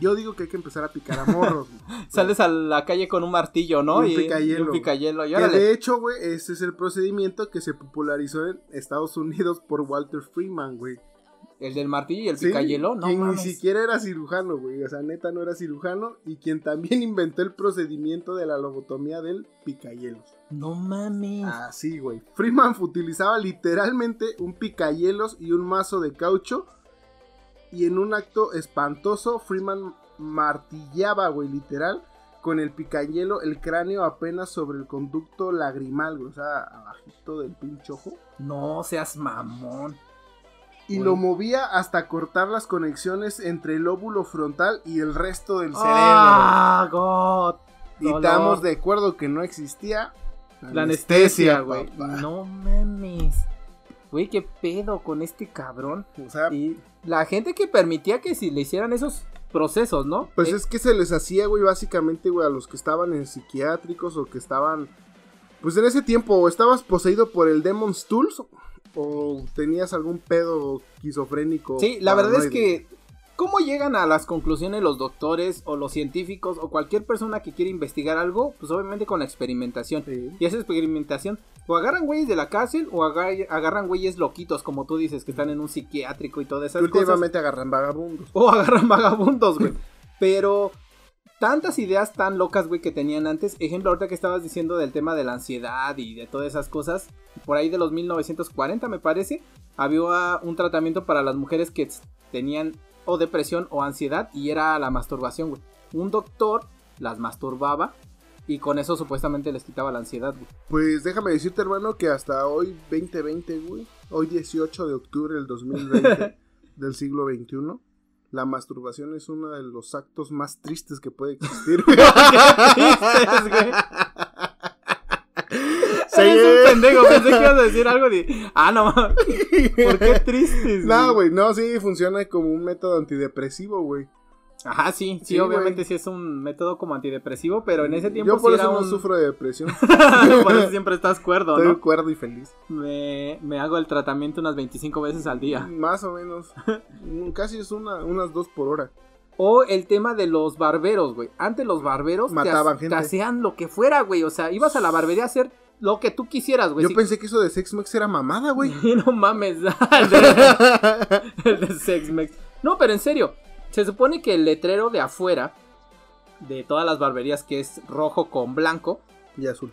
Yo digo que hay que empezar a picar a morros. Sales a la calle con un martillo, ¿no? Un y picayelo. Un picayelo. Y de hecho, güey, ese es el procedimiento que se popularizó en Estados Unidos por Walter Freeman, güey. El del martillo y el picayelo, no quien ni siquiera era cirujano, güey. O sea, neta no era cirujano. Y quien también inventó el procedimiento de la lobotomía del picayelos. No mames. Así, güey. Freeman utilizaba literalmente un picayelos y un mazo de caucho. Y en un acto espantoso, Freeman martillaba, güey, literal, con el picayelo el cráneo apenas sobre el conducto lagrimal, güey. O sea, abajito del pinche ojo. No seas mamón y lo movía hasta cortar las conexiones entre el óvulo frontal y el resto del cerebro. Ah, God. Y estamos de acuerdo que no existía la anestesia, güey. No mames. Güey, qué pedo con este cabrón. O sea, y la gente que permitía que si le hicieran esos procesos, ¿no? Pues eh, es que se les hacía, güey, básicamente, güey, a los que estaban en psiquiátricos o que estaban. Pues en ese tiempo, o estabas poseído por el Demon's Tools o tenías algún pedo esquizofrénico. Sí, la verdad es que ¿Cómo llegan a las conclusiones los doctores o los científicos o cualquier persona que quiere investigar algo? Pues obviamente con la experimentación. Sí. Y esa experimentación, o agarran güeyes de la cárcel o agar- agarran güeyes loquitos, como tú dices, que están en un psiquiátrico y todas esas cosas. Últimamente agarran vagabundos. O agarran vagabundos, güey. Pero tantas ideas tan locas, güey, que tenían antes. Ejemplo, ahorita que estabas diciendo del tema de la ansiedad y de todas esas cosas. Por ahí de los 1940, me parece, había un tratamiento para las mujeres que tenían o depresión o ansiedad y era la masturbación, güey. Un doctor las masturbaba y con eso supuestamente les quitaba la ansiedad, güey. Pues déjame decirte, hermano, que hasta hoy 2020, güey, hoy 18 de octubre del 2020 del siglo XXI, la masturbación es uno de los actos más tristes que puede existir. güey. tristes, güey. Sí. Eres un pendejo, pensé que ibas a decir algo de. Ah, no. ¿por qué tristes? No, güey, no, sí, funciona como un método antidepresivo, güey. Ajá, sí, sí, Sí, obviamente sí es un método como antidepresivo, pero en ese tiempo Yo por sí eso era no un... sufro de depresión. por eso siempre estás cuerdo, Estoy ¿no? cuerdo y feliz. Me, me hago el tratamiento unas 25 veces al día. Más o menos. Casi es una, unas dos por hora. O el tema de los barberos, güey. Antes los barberos Mataban ha- gente. te hacían lo que fuera, güey. O sea, ibas a la barbería a hacer lo que tú quisieras, güey. Yo Si- pensé que eso de Sex Mex era mamada, güey. no mames. el, de, el de Sex Mex. No, pero en serio. Se supone que el letrero de afuera de todas las barberías, que es rojo con blanco y azul.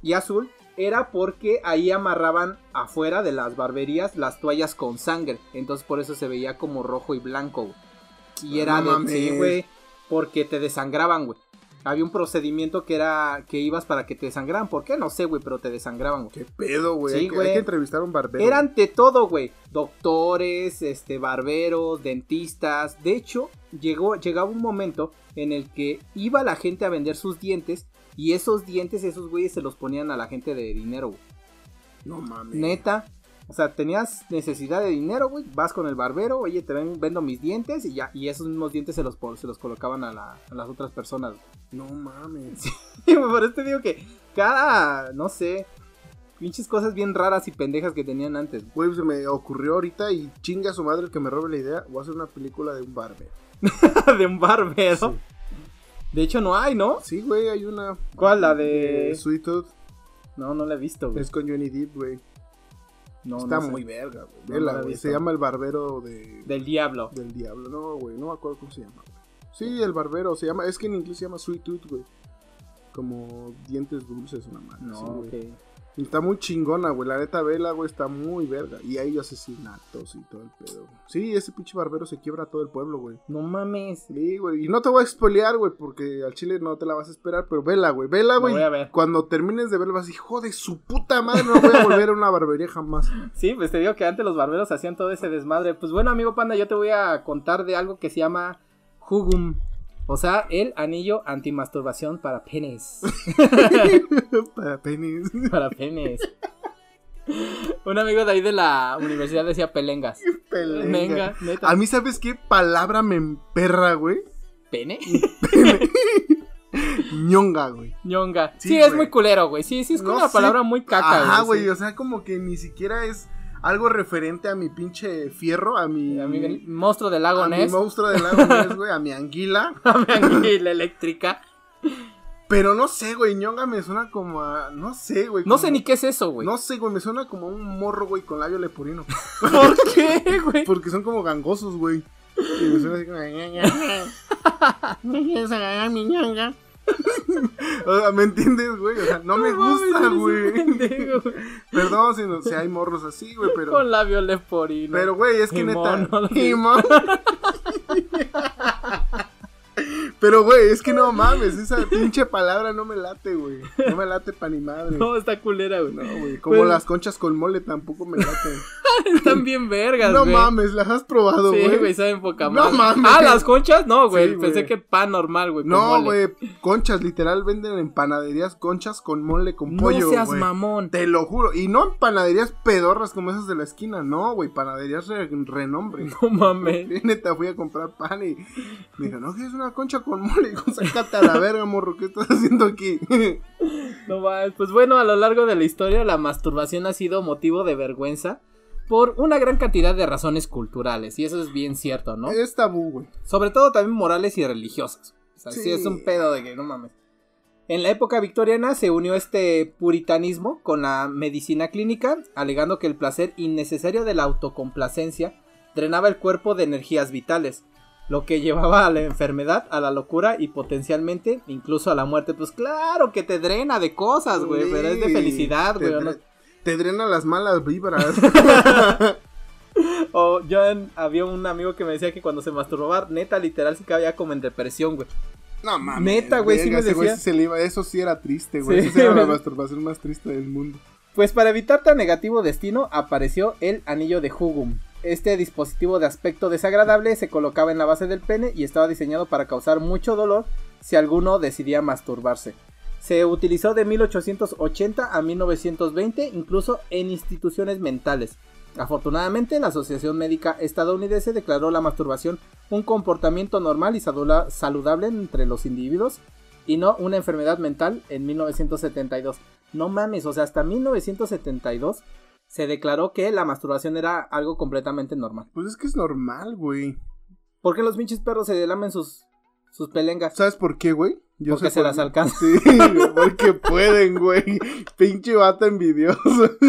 y azul, era porque ahí amarraban afuera de las barberías las toallas con sangre. Entonces por eso se veía como rojo y blanco, güey. Y era de sí, güey, porque te desangraban, güey. Había un procedimiento que era que ibas para que te desangraran. ¿Por qué? No sé, güey, pero te desangraban, güey. Qué pedo, güey. Sí, hay, hay que entrevistar a un barbero. Era ante todo, güey. Doctores, este, barberos, dentistas. De hecho, llegó, llegaba un momento en el que iba la gente a vender sus dientes. Y esos dientes, esos güeyes se los ponían a la gente de dinero, güey. No mames. Neta. O sea, tenías necesidad de dinero, güey. Vas con el barbero, oye, te ven- vendo mis dientes y ya. Y esos mismos dientes se los, se los colocaban a, la- a las otras personas. No mames. Por eso te digo que cada, no sé, pinches cosas bien raras y pendejas que tenían antes. Güey, se me ocurrió ahorita y chinga a su madre el que me robe la idea. Voy a hacer una película de un barbero. de un barbero. Sí. De hecho, no hay, ¿no? Sí, güey, hay una. ¿Cuál? La de- Sweet Tooth. No, no la he visto, güey. Es con Johnny Depp, güey. No, Está no sé. muy verga, güey. Vela. Se llama El Barbero de... Del diablo. del Diablo. No, güey, no me acuerdo cómo se llama, güey. Sí, El Barbero. Se llama... Es que en inglés se llama Sweet Tooth, güey. Como dientes dulces, una madre. No, así, güey. Y Está muy chingona, güey. La neta vela, güey, está muy verga. Y hay asesinatos y todo el pedo. Sí, ese pinche barbero se quiebra todo el pueblo, güey. No mames. Sí, güey. Y no te voy a spoilear, güey, porque al chile no te la vas a esperar. Pero vela, güey. Vela, La güey. voy a ver. Cuando termines de verla vas a decir, hijo de su puta madre, no voy a volver a una barbería jamás. Sí, pues te digo que antes los barberos hacían todo ese desmadre. Pues bueno, amigo panda, yo te voy a contar de algo que se llama Hugum. O sea, el anillo antimasturbación para penes. Para penis. para penes. Un amigo de ahí de la universidad decía pelengas. Pelenga. Venga, neta. A mí, ¿sabes qué palabra me emperra, güey? ¿Pene? ñonga, güey. ñonga. Sí, Sí, es güey. muy culero, güey. Sí, sí, es como No una sé. palabra muy caca, Ajá, güey. sí. O sea, como que ni siquiera es algo referente a mi pinche fierro, a mi. A mi monstruo del lago a mi Ness. monstruo del lago Ness, güey, a mi anguila. A mi anguila eléctrica. Pero no sé, güey, ñonga me suena como a. No sé, güey. No sé ni qué es eso, güey. No sé, güey, me suena como a un morro, güey, con labio leporino. ¿Por qué, güey? Porque son como gangosos, güey. Y me suena así como. ¿Me quieres agarrar mi ñonga? O sea, ¿me entiendes, güey? O sea, no me gusta, güey. pendejo, güey. Perdón si, no- si hay morros así, güey, pero. Con labio leporino. Pero, güey, es que Y neta. mono, sí. Pero, güey, es que no mames, esa pinche palabra no me late, güey. No me late pa' ni madre. No, está culera, güey. No, güey. Como Pues- las conchas con mole tampoco me laten. Están bien vergas, no güey. mames, las has probado, Sí, güey. güey, saben poca No madre. mames. Ah, las conchas, no, güey. Sí, Pensé güey. que pan normal, güey. no, güey, conchas, literal venden en panaderías conchas con mole con No pollo, seas güey. mamón. Te lo juro. Y no en panaderías pedorras como esas de la esquina, no, güey, panaderías re- renombre. No mames. Sí, Neta, fui a comprar pan y me dijo, no, que es una concha con mole. Digo, sácate a la verga, morro, ¿qué estás haciendo aquí? No mames. Pues bueno, a lo largo de la historia, la masturbación ha sido motivo de vergüenza. por una gran cantidad de razones culturales, y eso es bien cierto, ¿no? Es tabú, güey. Sobre todo también morales y religiosas. O sea, sí. Sí. es un pedo de que no mames. En la época victoriana se unió este puritanismo con la medicina clínica, alegando que el placer innecesario de la autocomplacencia drenaba el cuerpo de energías vitales, lo que llevaba a la enfermedad, a la locura y potencialmente incluso a la muerte. Pues claro que te drena de cosas, güey, pero es de felicidad, güey. ¿o dre- no? Te drena las malas vibras. O yo había un amigo que me decía que cuando se masturbaba, neta, literal, sí cabía como en depresión, güey. no mames. Neta, güey, sí me decía. sí se le iba- Eso sí era triste, güey. Sí, sí era la masturbación más triste del mundo. Pues para evitar tan negativo destino apareció el anillo de Hugum. Este dispositivo de aspecto desagradable se colocaba en la base del pene y estaba diseñado para causar mucho dolor si alguno decidía masturbarse. Se utilizó de 1880 a 1920 incluso en instituciones mentales. Afortunadamente la Asociación Médica Estadounidense declaró la masturbación un comportamiento normal y saludable entre los individuos y no una enfermedad mental en 1972. No mames, o sea, hasta 1972 se declaró que la masturbación era algo completamente normal. Pues es que es normal, güey. ¿Por qué los pinches perros se lamen sus, sus pelengas? ¿Sabes por qué, güey? Yo Porque sé se por las alcanza. Sí, porque pueden, güey. Pinche vato envidioso.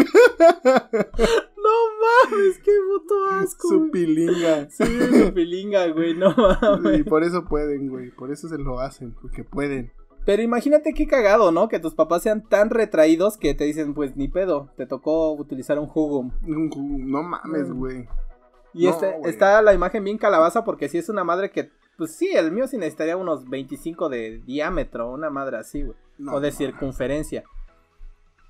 No mames, qué puto asco. Su güey. pilinga. Sí, su pilinga, güey, no mames. Y por eso pueden, güey. Por eso se lo hacen. Porque pueden. Pero imagínate qué cagado, ¿no? Que tus papás sean tan retraídos que te dicen, pues ni pedo, te tocó utilizar un jugo. No mames, Mm. güey. Y No, este- está la imagen bien calabaza porque si es una madre que, pues sí, el mío sí necesitaría unos 25 de diámetro, una madre así, güey. No, o de no. circunferencia.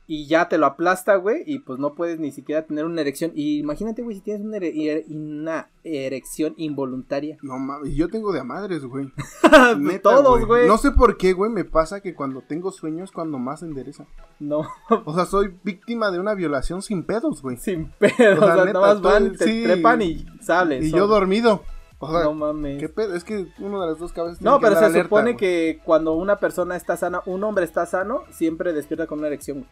Y ya te lo aplasta, güey, y pues no puedes ni siquiera tener una erección. Y imagínate, güey, si tienes una, ere- una erección involuntaria. No mames, yo tengo de a madres, güey. Pues Todos, güey. No sé por qué, güey, me pasa que cuando tengo sueños cuando más endereza. No, O sea, soy víctima de una violación sin pedos, güey. sin pedo. O O sea, sea, neta, nada más van, te sí. trepan y sales. Y yo dormido. O sea, No mames. ¿qué pedo? Es que uno de las dos cabezas tiene No, que pero se alerta, supone que cuando una persona está sana, un hombre está sano, siempre despierta con una erección. güey.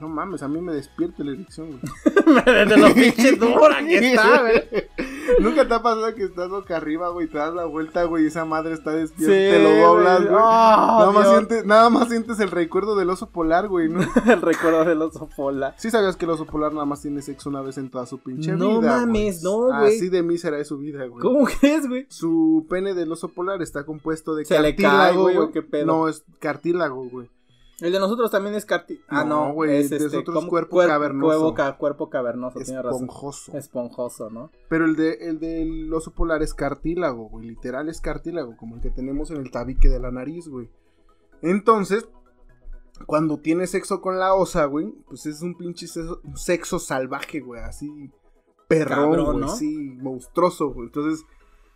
No mames, a mí me despierta la erección, güey. de lo pinche dura que está, güey. Nunca te ha pasado que estás boca arriba, güey, te das la vuelta, güey, y esa madre está despierta, Sí, te lo doblas, güey. Ah, nada, más sientes, nada más sientes el recuerdo del oso polar, güey, ¿no? El recuerdo del oso polar. Sí sabías que el oso polar nada más tiene sexo una vez en toda su pinche No vida, mames, güey. no, güey. Así de mísera es su vida, güey. ¿Cómo crees, güey? Su pene del oso polar está compuesto de Se le cae, cartílago, güey, güey. ¿o qué pedo? No, es cartílago, güey. El de nosotros también es carti... Ah, No, no, güey, es de este, nosotros ¿cómo? cuerpo Cuer- cavernoso. Cuerpo, ca- cuerpo cavernoso, razón. Esponjoso. Esponjoso, ¿no? Pero el de el del oso polar es cartílago, güey. Literal es cartílago, como el que tenemos en el tabique de la nariz, güey. Entonces, cuando tienes sexo con la osa, güey, pues es un pinche sexo, salvaje, güey. Así perrón, Cabrón, güey. ¿no? Sí, monstruoso, güey. Entonces,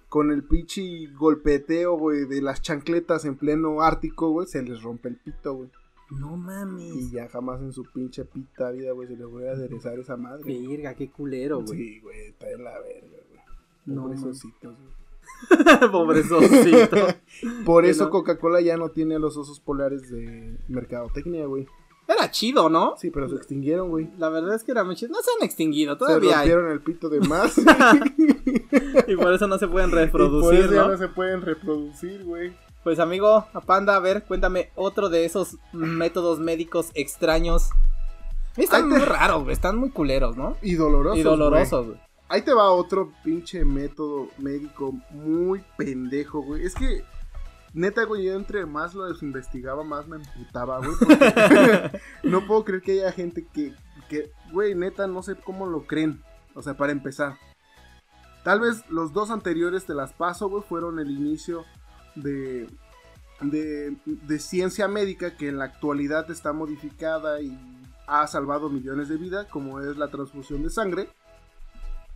con el pinche golpeteo, güey, de las chancletas en pleno ártico, güey, se les rompe el pito, güey. No mames. Y ya jamás en su pinche pita vida, güey, se le vuelve a aderezar esa madre. Verga, qué culero, güey. Sí, güey, está en la verga, güey. No, Pobres man. ositos, güey. Pobre sosito. Por eso no. Coca-Cola ya no tiene los osos polares de mercadotecnia, güey. Era chido, ¿no? Sí, pero se extinguieron, güey. La verdad es que era muy chido. No se han extinguido, Se todavía hay. rompieron el pito de más. Y por eso no se pueden y por reproducir, eso no se pueden reproducir, güey. Pues amigo, a Panda, a ver, cuéntame otro de esos métodos médicos extraños. Están te- muy raros, güey, están muy culeros, ¿no? Y dolorosos. y dolorosos, güey. güey. Ahí te va otro pinche método médico muy pendejo, güey. Es que, neta, güey, yo entre más lo desinvestigaba, más me emputaba, güey. porque no puedo creer que haya gente que, que, güey, neta, no sé cómo lo creen. O sea, para empezar. Tal vez los dos anteriores te las paso, güey, fueron el inicio de, de, de ciencia médica que en la actualidad está modificada y ha salvado millones de vidas, como es la transfusión de sangre.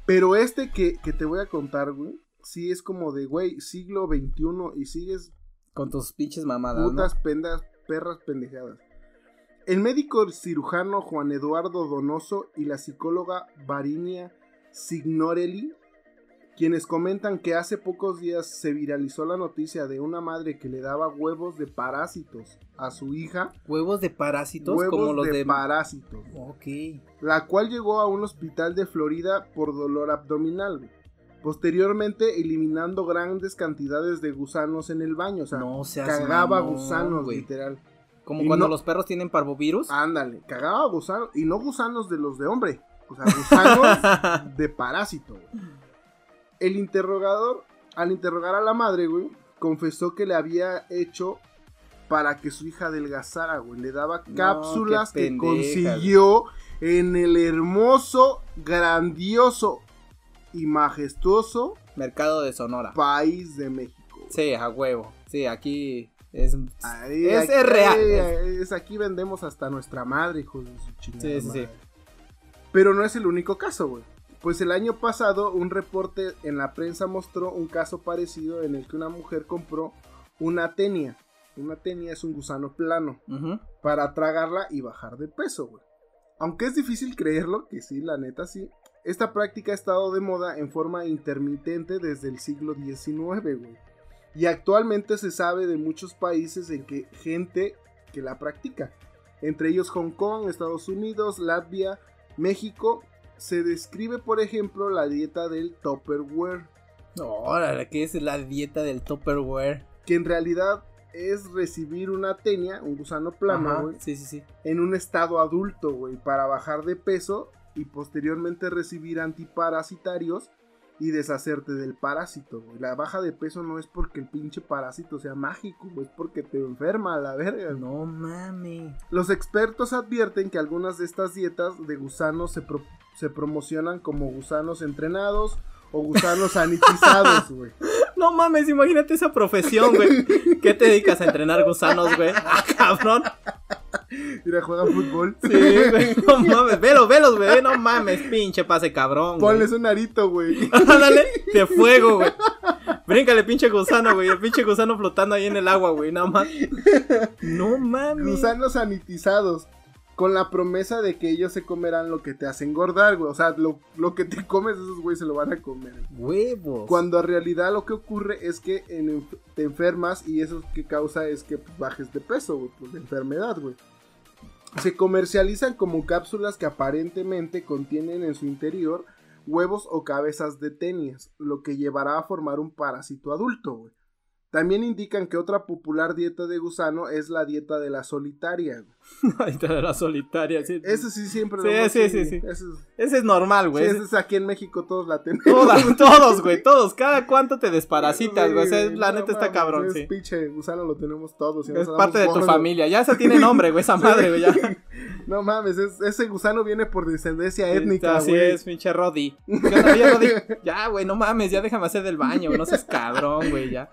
Pero este que, que te voy a contar, güey, sí es como de, güey, siglo XXI y sigues Con tus pinches mamadas, ¿no? putas pendas, perras pendejadas. El médico cirujano Juan Eduardo Donoso y la psicóloga Varinia Signorelli quienes comentan que hace pocos días se viralizó la noticia de una madre que le daba huevos de parásitos a su hija. ¿Huevos de parásitos? Huevos como los de, de... parásitos. Ok. La cual llegó a un hospital de Florida por dolor abdominal. Posteriormente eliminando grandes cantidades de gusanos en el baño. O sea, No seas cagaba gusanos, literal. Como Y cuando no- los perros tienen parvovirus. Ándale, cagaba gusanos. Y no gusanos de los de hombre. O sea, gusanos de parásito. El interrogador, al interrogar a la madre, güey, confesó que le había hecho para que su hija adelgazara, güey. Le daba No, cápsulas que consiguió en el hermoso, grandioso y majestuoso Mercado de Sonora. país de México. güey. Sí, a huevo. Sí, aquí es... Ahí, Es- aquí- es real. es aquí vendemos hasta nuestra madre, hijos de su chingada Sí, sí, sí. Pero no es el único caso, güey. Pues el año pasado un reporte en la prensa mostró un caso parecido en el que una mujer compró una tenia. Una tenia es un gusano plano para tragarla y bajar de peso, güey. Aunque es difícil creerlo, que sí, la neta sí. Esta práctica ha estado de moda en forma intermitente desde el siglo XIX, güey. Y actualmente se sabe de muchos países en que gente que la practica. Entre ellos Hong Kong, Estados Unidos, Latvia, México. Se describe, por ejemplo, la dieta del Tupperware. Órale, ¿qué es la dieta del Tupperware? Que en realidad es recibir una tenia, un gusano plano, güey, Sí, sí, sí. en un estado adulto, güey, para bajar de peso y posteriormente recibir antiparasitarios y deshacerte del parásito, güey. La baja de peso no es porque el pinche parásito sea mágico, güey, es porque te enferma a la verga. No mames. Los expertos advierten que algunas de estas dietas de gusanos se, pro- se promocionan como gusanos entrenados o gusanos sanitizados, güey. No mames, imagínate esa profesión, güey. ¿Qué te dedicas a entrenar gusanos, güey? Ah, cabrón. Mira, juegan fútbol. Sí, güey. No mames, velos, velos, güey. No mames, pinche pase cabrón, güey. Ponles un arito, güey. Ándale, de fuego, güey. Bríncale, pinche gusano, güey. El pinche gusano flotando ahí en el agua, güey. Nada más. No mames. gusanos sanitizados. Con la promesa de que ellos se comerán lo que te hace engordar, güey. O sea, lo, lo que te comes, esos güey se lo van a comer. Huevos. Cuando en realidad lo que ocurre es que en- te enfermas y eso que causa es que pues, bajes de peso, güey, por la enfermedad, güey. Se comercializan como cápsulas que aparentemente contienen en su interior huevos o cabezas de tenias, lo que llevará a formar un parásito adulto, güey. También indican que otra popular dieta de gusano es la dieta de la solitaria. güey. Ahí está la solitaria. Sí. Ese sí siempre Sí, lo sí, sí, sí. Ese es, Ese es normal, sí, güey. ese es aquí en México todos la tenemos. Todas, todos, güey, todos. Cada cuánto te desparasitas, güey. O sea, Sí, la no neta está cabrón, es sí. pinche gusano lo tenemos todos. Es parte de tu familia. Ya esa tiene nombre, güey. Esa madre, güey. No mames, es- ese gusano viene por descendencia étnica, Así güey. es, pinche Roddy. Ya, güey, no mames. Ya déjame hacer del baño. No seas cabrón, güey. Ya.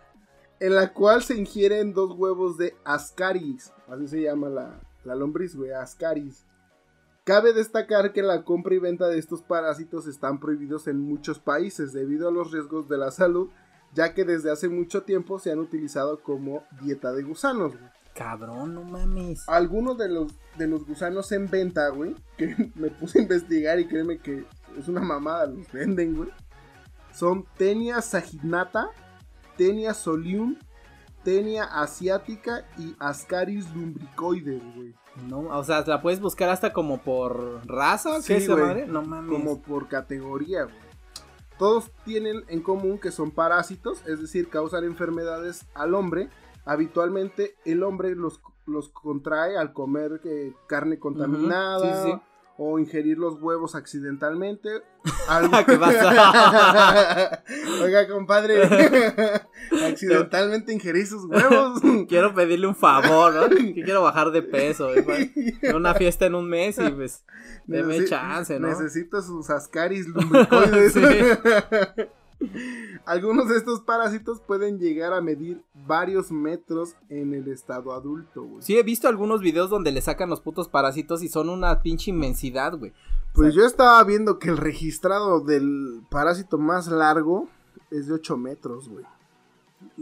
En la cual se ingieren dos huevos de Ascaris. Así se llama la, la lombriz, güey, Ascaris. Cabe destacar que la compra y venta de estos parásitos están prohibidos en muchos países debido a los riesgos de la salud, ya que desde hace mucho tiempo se han utilizado como dieta de gusanos, güey. Cabrón, no mames. algunos de los, de los gusanos en venta, güey, que me puse a investigar y créeme que es una mamada, los venden, güey. Son Tenia saginata, Tenia solium, Tenia asiática y Ascaris lumbricoides, güey. No, o sea, la puedes buscar hasta como por raza. ¿Qué Sí, es güey. madre? No mames. Como por categoría, güey. Todos tienen en común que son parásitos, es decir, causan enfermedades al hombre. Habitualmente el hombre los, los contrae al comer eh, carne contaminada sí, sí. O ingerir los huevos accidentalmente. Al- ¿Qué pasa? Oiga, compadre, accidentalmente ingerí sus huevos. Quiero pedirle un favor, ¿no? Que quiero bajar de peso, para- Una fiesta en un mes y pues. Deme Necesi- chance, ¿no? Necesito sus ascaris lumbricoides. Sí. Algunos de estos parásitos pueden llegar a medir varios metros en el estado adulto, güey. Sí, he visto algunos videos donde le sacan los putos parásitos y son una pinche inmensidad, güey. Pues yo estaba viendo que el registrado del parásito más largo es de 8 metros, güey.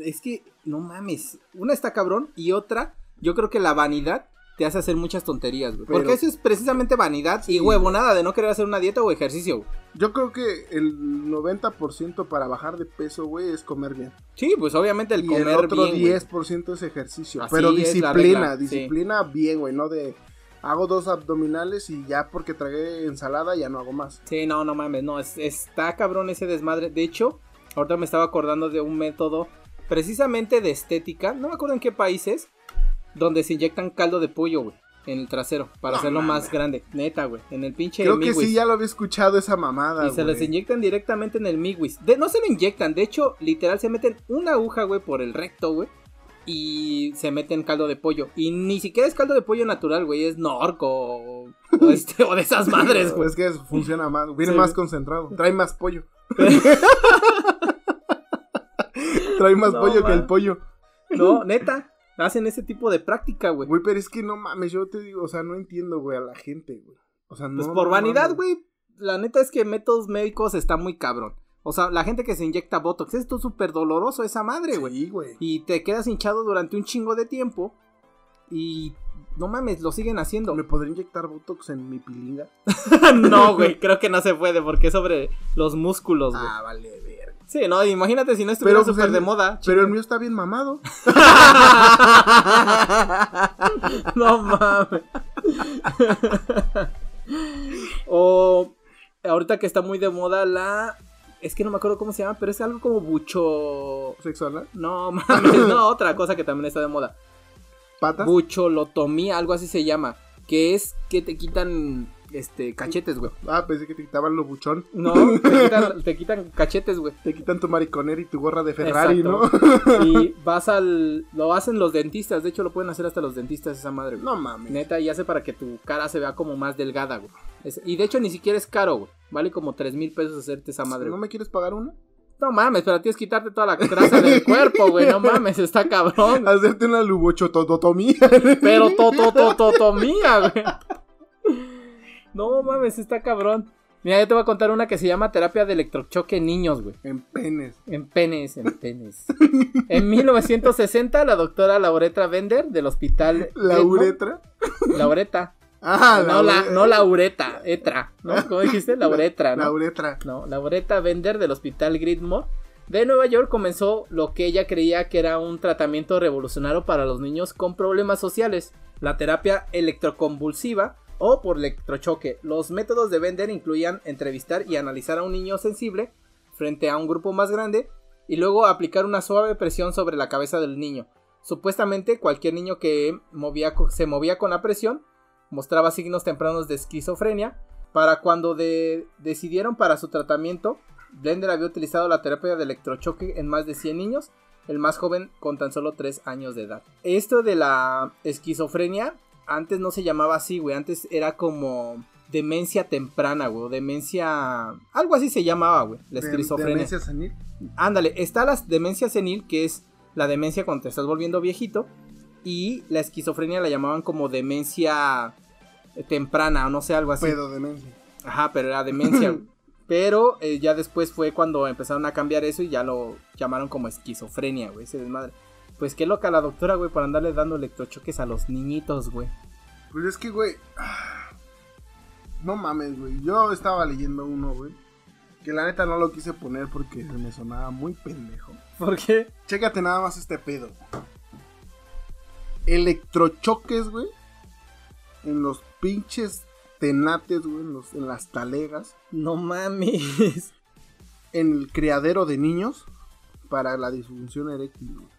Es que, no mames. Una está cabrón y otra, yo creo que la vanidad te hace hacer muchas tonterías, güey. Porque eso es precisamente vanidad y huevo, nada de no querer hacer una dieta o ejercicio, güey. Yo creo que el 90% para bajar de peso, güey, es comer bien. Sí, pues obviamente el y comer el otro bien, 10% es ejercicio. Así pero disciplina, regla, sí. disciplina bien, güey, no de hago dos abdominales y ya porque tragué ensalada ya no hago más. Sí, no, no mames, no, es- está cabrón ese desmadre. De hecho, ahorita me estaba acordando de un método precisamente de estética, no me acuerdo en qué países, donde se inyectan caldo de pollo, güey, en el trasero, para No hacerlo más grande, neta, güey, en el pinche Creo que sí, ya lo había escuchado esa mamada, Y se los inyectan directamente en el miwis. De, no se lo inyectan, de hecho, literal se meten una aguja, güey, por el recto, güey. Y se meten caldo de pollo. Y ni siquiera es caldo de pollo natural, güey. Es norco o, este, o de esas madres, güey. Pues que funciona más, viene Sí, más güey. concentrado, trae más pollo. trae más No, pollo que el pollo. No, neta. Hacen ese tipo de práctica, güey. Güey, pero es que no mames, yo te digo, o sea, no entiendo, güey, a la gente, güey. O sea, no. Pues por no vanidad, güey. La neta es que métodos médicos está muy cabrón. O sea, la gente que se inyecta Botox, esto es súper doloroso esa madre, güey. Sí, güey. Y te quedas hinchado durante un chingo de tiempo. Y no mames, lo siguen haciendo. ¿Me podría inyectar Botox en mi pilinga? no, güey, creo que no se puede porque es sobre los músculos, güey. Ah, vale, verga. Sí, no, imagínate si no estuviera pues, súper de moda. Pero el mío está bien mamado. no mames. o ahorita que está muy de moda la es que no me acuerdo cómo se llama, pero es algo como bucho Sexual, ¿no? no mames, no, otra cosa que también está de moda. ¿Patas? Bucholotomía, algo así se llama, que es que te quitan este cachetes, güey. ah, pensé que te quitaban lo buchón. No, te quitan, te quitan cachetes, güey. Te quitan tu mariconera y tu gorra de Ferrari, Exacto. ¿no? Y vas al. Lo hacen los dentistas. De hecho, lo pueden hacer hasta los dentistas esa madre, güey. no mames. Neta, y hace para que tu cara se vea como más delgada, güey. Es- y de hecho, ni siquiera es caro, güey. Vale como 3 mil pesos hacerte esa madre, ¿No güey. me quieres pagar una? No mames, pero tienes que quitarte toda la grasa del cuerpo, güey. No mames, está cabrón. Hacerte una lubochototomía. Pero totototomía, güey. No mames, está cabrón. Mira, yo te voy a contar una que se llama terapia de electrochoque en niños, güey. en penes. En penes, en penes. En 1960, la doctora Laureta Bender del hospital. La Edmond- uretra. Laureta. Ah, no, la, ure- no la ureta, etra. ¿No? ¿Cómo dijiste? La uretra, La ¿no? uretra. No, Laureta Bender del hospital Gridmore de Nueva York comenzó lo que ella creía que era un tratamiento revolucionario para los niños con problemas sociales, la terapia electroconvulsiva o por electrochoque. Los métodos de Bender incluían entrevistar y analizar a un niño sensible frente a un grupo más grande y luego aplicar una suave presión sobre la cabeza del niño. Supuestamente cualquier niño que se movía con la presión mostraba signos tempranos de esquizofrenia. Para cuando de- decidieron para su tratamiento, Blender había utilizado la terapia de electrochoque en más de 100 niños, el más joven con tan solo 3 años de edad. Esto de la esquizofrenia antes no se llamaba así, güey, antes era como demencia temprana, güey, o demencia... Algo así se llamaba, güey, la esquizofrenia. demencia senil. Ándale, está la demencia senil, que es la demencia cuando te estás volviendo viejito. Y la esquizofrenia la llamaban como demencia temprana, o no sé, algo así. Pedo demencia. Ajá, pero era demencia. güey. pero eh, ya después fue cuando empezaron a cambiar eso y ya lo llamaron como esquizofrenia, güey, ese desmadre. Pues qué loca la doctora, güey, por andarle dando electrochoques a los niñitos, güey. Pues es que, güey. No mames, güey. Yo estaba leyendo uno, güey. Que la neta no lo quise poner porque me sonaba muy pendejo. ¿Por qué? Chécate nada más este pedo. Electrochoques, güey. En los pinches tenates, güey. En, los- en las talegas. No mames. En el criadero de niños. Para la disfunción eréctil, güey.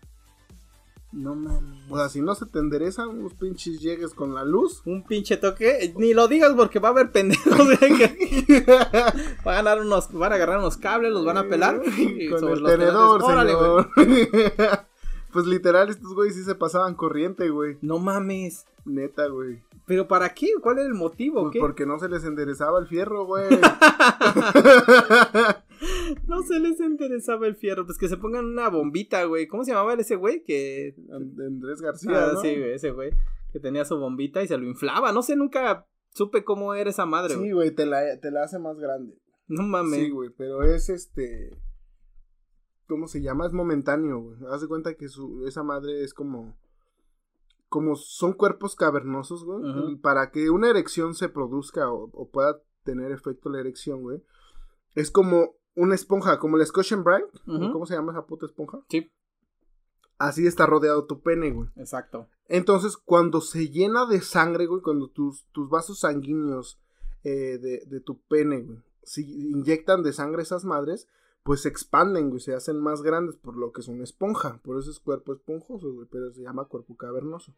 No mames. O sea, si no se te enderezan unos pinches llegues con la luz. Un pinche toque, ni lo digas porque va a haber pendejos güey, que van a ganar unos, van a agarrar unos cables, los van a pelar y con sobre el los tenedor, órale, señor. pues literal, estos güeyes sí se pasaban corriente, güey. No mames. Neta, güey. ¿Pero para qué? ¿Cuál era el motivo? Pues ¿Qué? porque no se les enderezaba el fierro, güey. No se les interesaba el fierro, pues que se pongan una bombita, güey. ¿Cómo se llamaba ese güey? Que And- Andrés García, Ah, ¿no? sí, güey, ese güey que tenía su bombita y se lo inflaba. No sé, nunca supe cómo era esa madre, güey. Sí, güey, te la, te la hace más grande. No mames. Sí, güey, pero es este. ¿Cómo se llama? Es momentáneo, güey. Haz de cuenta que su, esa madre es como. Como son cuerpos cavernosos, güey, para que una erección se produzca o, o pueda tener efecto la erección, güey, es como una esponja, como el Scotch and Brite, ¿o Ujú. ¿cómo se llama esa puta esponja? Sí, Así está rodeado tu pene, güey. exacto. Entonces, cuando se llena de sangre, güey, cuando tus, tus vasos sanguíneos eh, de, de tu pene, güey, si inyectan de sangre esas madres, pues se expanden, güey, se hacen más grandes, por lo que es una esponja. Por eso es cuerpo esponjoso, güey, pero se llama cuerpo cavernoso.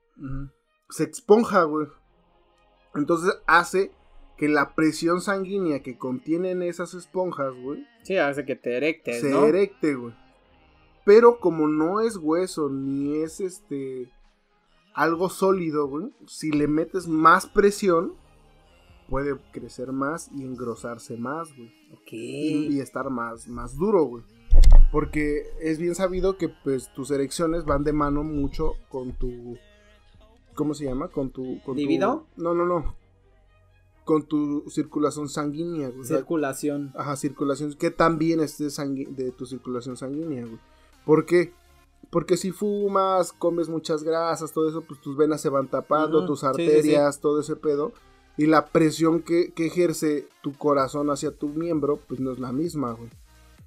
Se esponja, güey. Entonces hace que la presión sanguínea que contienen esas esponjas, güey, Sí, hace que te erectes, se ¿no? erecte, güey. Pero como no es hueso ni es este algo sólido, güey, si le metes más presión puede crecer más y engrosarse más, güey, Ok. y, y estar más más duro, güey. Porque es bien sabido que pues tus erecciones van de mano mucho con tu ¿cómo se llama? Con tu con. No, no, no. Con tu circulación sanguínea, güey. O sea, Circulación. Ajá, circulación. Que también esté sangui- de tu circulación sanguínea, güey. ¿Por qué? Porque si fumas, comes muchas grasas, todo eso, pues tus venas se van tapando, tus sí, sí, sí. arterias, todo ese pedo. Y la presión que, que ejerce tu corazón hacia tu miembro, pues no es la misma, güey.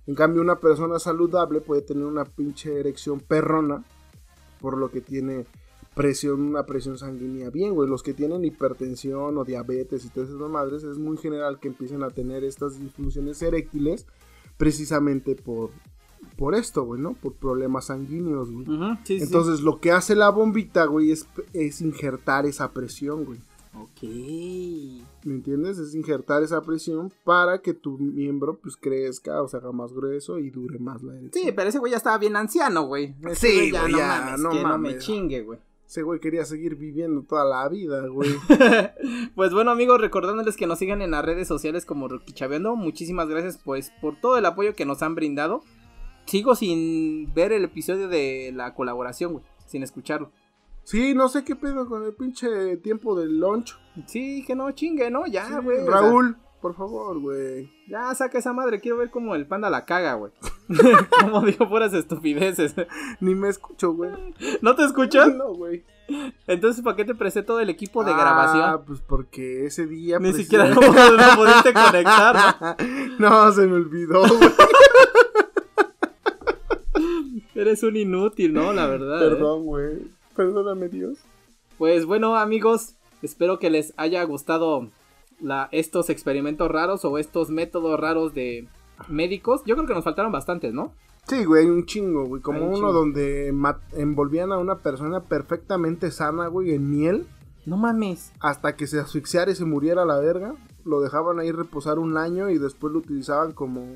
En cambio, una persona saludable puede tener una pinche erección perrona, por lo que tiene presión, una presión sanguínea bien, güey. Los que tienen hipertensión o diabetes y todas esas madres, es muy general que empiecen a tener estas disfunciones eréctiles precisamente por, por esto, güey, ¿no? Por problemas sanguíneos, güey. Ujú, sí, sí. Entonces, lo que hace la bombita, güey, es, es injertar esa presión, güey. Ok. ¿Me entiendes? Es injertar esa presión para que tu miembro, pues, crezca o se haga más grueso y dure más la erección. Sí, pero ese güey ya estaba bien anciano, güey. Ese Sí, güey ya no ya, mames, no que no me mames. chingue, güey. Ese güey quería seguir viviendo toda la vida, güey. pues bueno, amigos, recordándoles que nos sigan en las redes sociales como Chaveando. Muchísimas gracias, pues, por todo el apoyo que nos han brindado. Sigo sin ver el episodio de la colaboración, güey. Sin escucharlo. Sí, no sé qué pedo con el pinche tiempo del lunch. Sí, que no chingue, ¿no? Ya, Sí, güey. o sea, Raúl, por favor, güey. ya saca esa madre. Quiero ver cómo el panda la caga, güey. como digo, puras estupideces. Ni me escucho, güey. ¿No te escuchas? No, güey. Entonces, ¿para qué te presté todo el equipo de Ah, grabación? pues porque ese día. Ni siquiera lo, lo pudiste conectar, ¿no? No, se me olvidó, güey. Eres un inútil, ¿no? La verdad. ¿eh? Perdón, güey. Perdóname, Dios. Pues bueno, amigos, espero que les haya gustado la, estos experimentos raros o estos métodos raros de médicos. Yo creo que nos faltaron bastantes, ¿no? Sí, güey, un chingo, güey. Como un uno chingo. donde envolvían a una persona perfectamente sana, güey, en miel. No mames. Hasta que se asfixiara y se muriera a la verga. Lo dejaban ahí reposar un año y después lo utilizaban como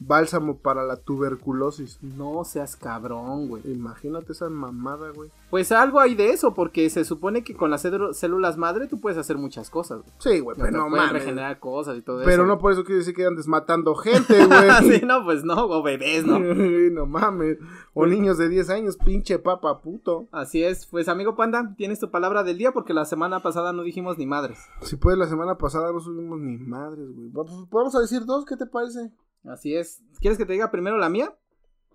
bálsamo para la tuberculosis. No seas cabrón, güey. Imagínate esa mamada, güey. Pues algo hay de eso, porque se supone que con las célu- células madre tú puedes hacer muchas cosas. güey. Sí, güey, pero no mames. regenerar cosas y todo Pero eso. no por eso quiere decir que andes matando gente, güey. sí, no, pues no, o bebés, ¿no? no mames. O niños de 10 años, pinche papa puto. Así es, pues amigo Panda, tienes tu palabra del día porque la semana pasada no dijimos ni madres. Si puedes, la semana pasada no subimos ni madres, güey. Pues, Vamos a decir dos, ¿qué te parece? Así es. ¿Quieres que te diga primero la mía?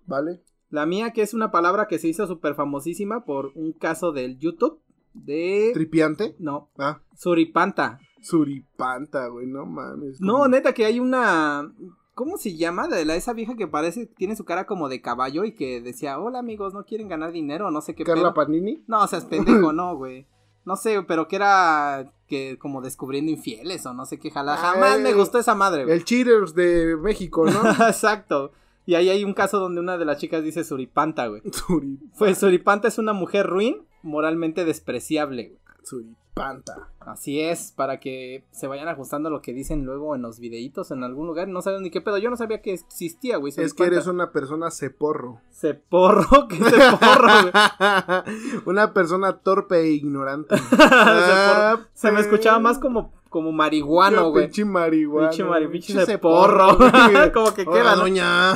Vale. La mía, que es una palabra que se hizo súper famosísima por un caso del YouTube de... Tripiante. No, Ah, suripanta. suripanta, güey, no mames. No, neta, que hay una... ¿Cómo se llama? De la, esa vieja que parece, tiene su cara como de caballo y que decía, hola amigos, ¿no quieren ganar dinero? No sé qué Carla pedo". Panini. No, seas pendejo, no, güey. No sé, pero que era que como descubriendo infieles o no sé qué jala. Jamás Ay, me gustó esa madre, güey. El Cheaters de México, ¿no? Exacto. Y ahí hay un caso donde una de las chicas dice suripanta, güey. Suripanta. Pues suripanta es una mujer ruin, moralmente despreciable, güey. Suripanta. Así es, para que se vayan ajustando lo que dicen luego en los videitos en algún lugar. No saben ni qué pedo. Yo no sabía que existía, güey. Es que eres una persona ceporro. Se porro, que se porro, güey. una persona torpe e ignorante. Se porro. Se me escuchaba más como, como marihuano, güey. Pinche marihuana. Pinche mari- pinche ceporro. güey. Como que queda, doña.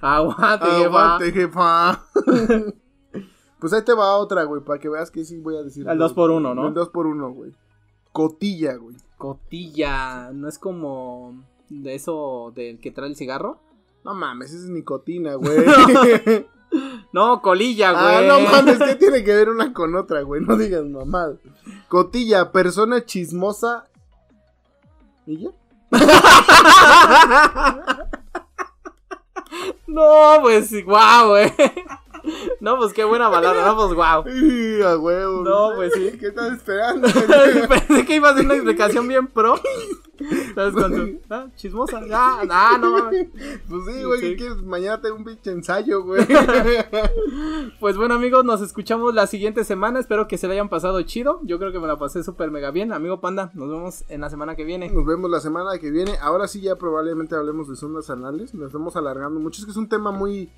Aguante, jefa. Aguante, jefa. Pues ahí te va otra, güey, para que veas que sí voy a decir. El dos por uno, ¿no? El 2 por 1 güey. Cotilla, güey. Cotilla. No es como de eso del que trae el cigarro. No mames, esa es nicotina, güey. No, colilla, güey. Ah, no mames, ¿qué tiene que ver una con otra, güey? No digas mamá. Cotilla, persona chismosa. ¿Y ya? No, pues, guau, güey. No, pues qué buena balada, no, pues. Ay, a huevo. No, pues sí. ¿Qué estás esperando? Pensé que iba a hacer una explicación bien pro. ¿Sabes cuánto? Ah, chismosa. Ah, ah, no mames. Pues sí, güey, Sí. ¿qué quieres? Mañana tengo un pinche ensayo, güey. Pues bueno, amigos, nos escuchamos la siguiente semana. Espero que se la hayan pasado chido. Yo creo que me la pasé súper mega bien. Amigo Panda, nos vemos en la semana que viene. Nos vemos la semana que viene. Ahora sí ya probablemente hablemos de sondas anales. Nos estamos alargando mucho. Es que es un tema muy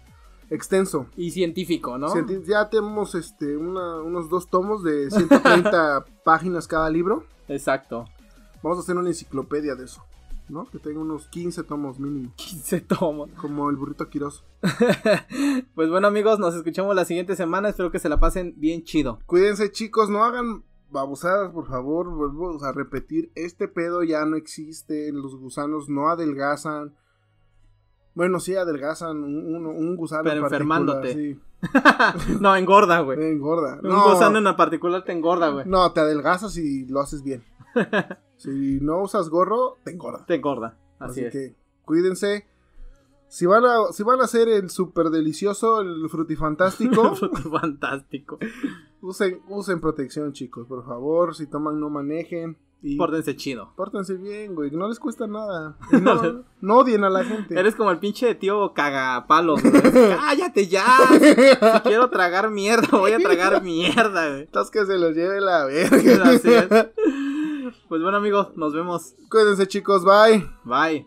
extenso. Y científico, ¿no? Cienti- Ya tenemos este una- unos dos tomos de 130 páginas cada libro. Exacto. Vamos a hacer una enciclopedia de eso, ¿no? Que tenga unos 15 tomos mínimo. 15 tomos. Como el burrito Quiroz. Pues bueno, amigos, nos escuchamos la siguiente semana. Espero que se la pasen bien chido. Cuídense, chicos, no hagan babosadas, por favor. Vuelvo a repetir, este pedo ya no existe. Los gusanos no adelgazan. Bueno, sí adelgazan un, un- gusano. Pero en enfermándote. Sí, no, engorda, güey. engorda. Un No, gusano en particular te engorda, güey. no, te adelgazas y lo haces bien. si no usas gorro, te engorda. Te engorda. Así, Así, es. que cuídense. Si van a, si van a hacer el súper delicioso, el frutifantástico, Fantástico. usen, usen protección, chicos, por favor. Si toman, no manejen. Y Pórtense chido. pórtense bien, güey. No les cuesta nada. No, no odien a la gente. Eres como el pinche tío cagapalos, güey. Cállate ya. Si quiero tragar mierda, voy a tragar mierda, güey. Entonces que se los lleve la verga. Así es. Pues bueno, amigos, nos vemos. Cuídense, chicos. Bye. Bye.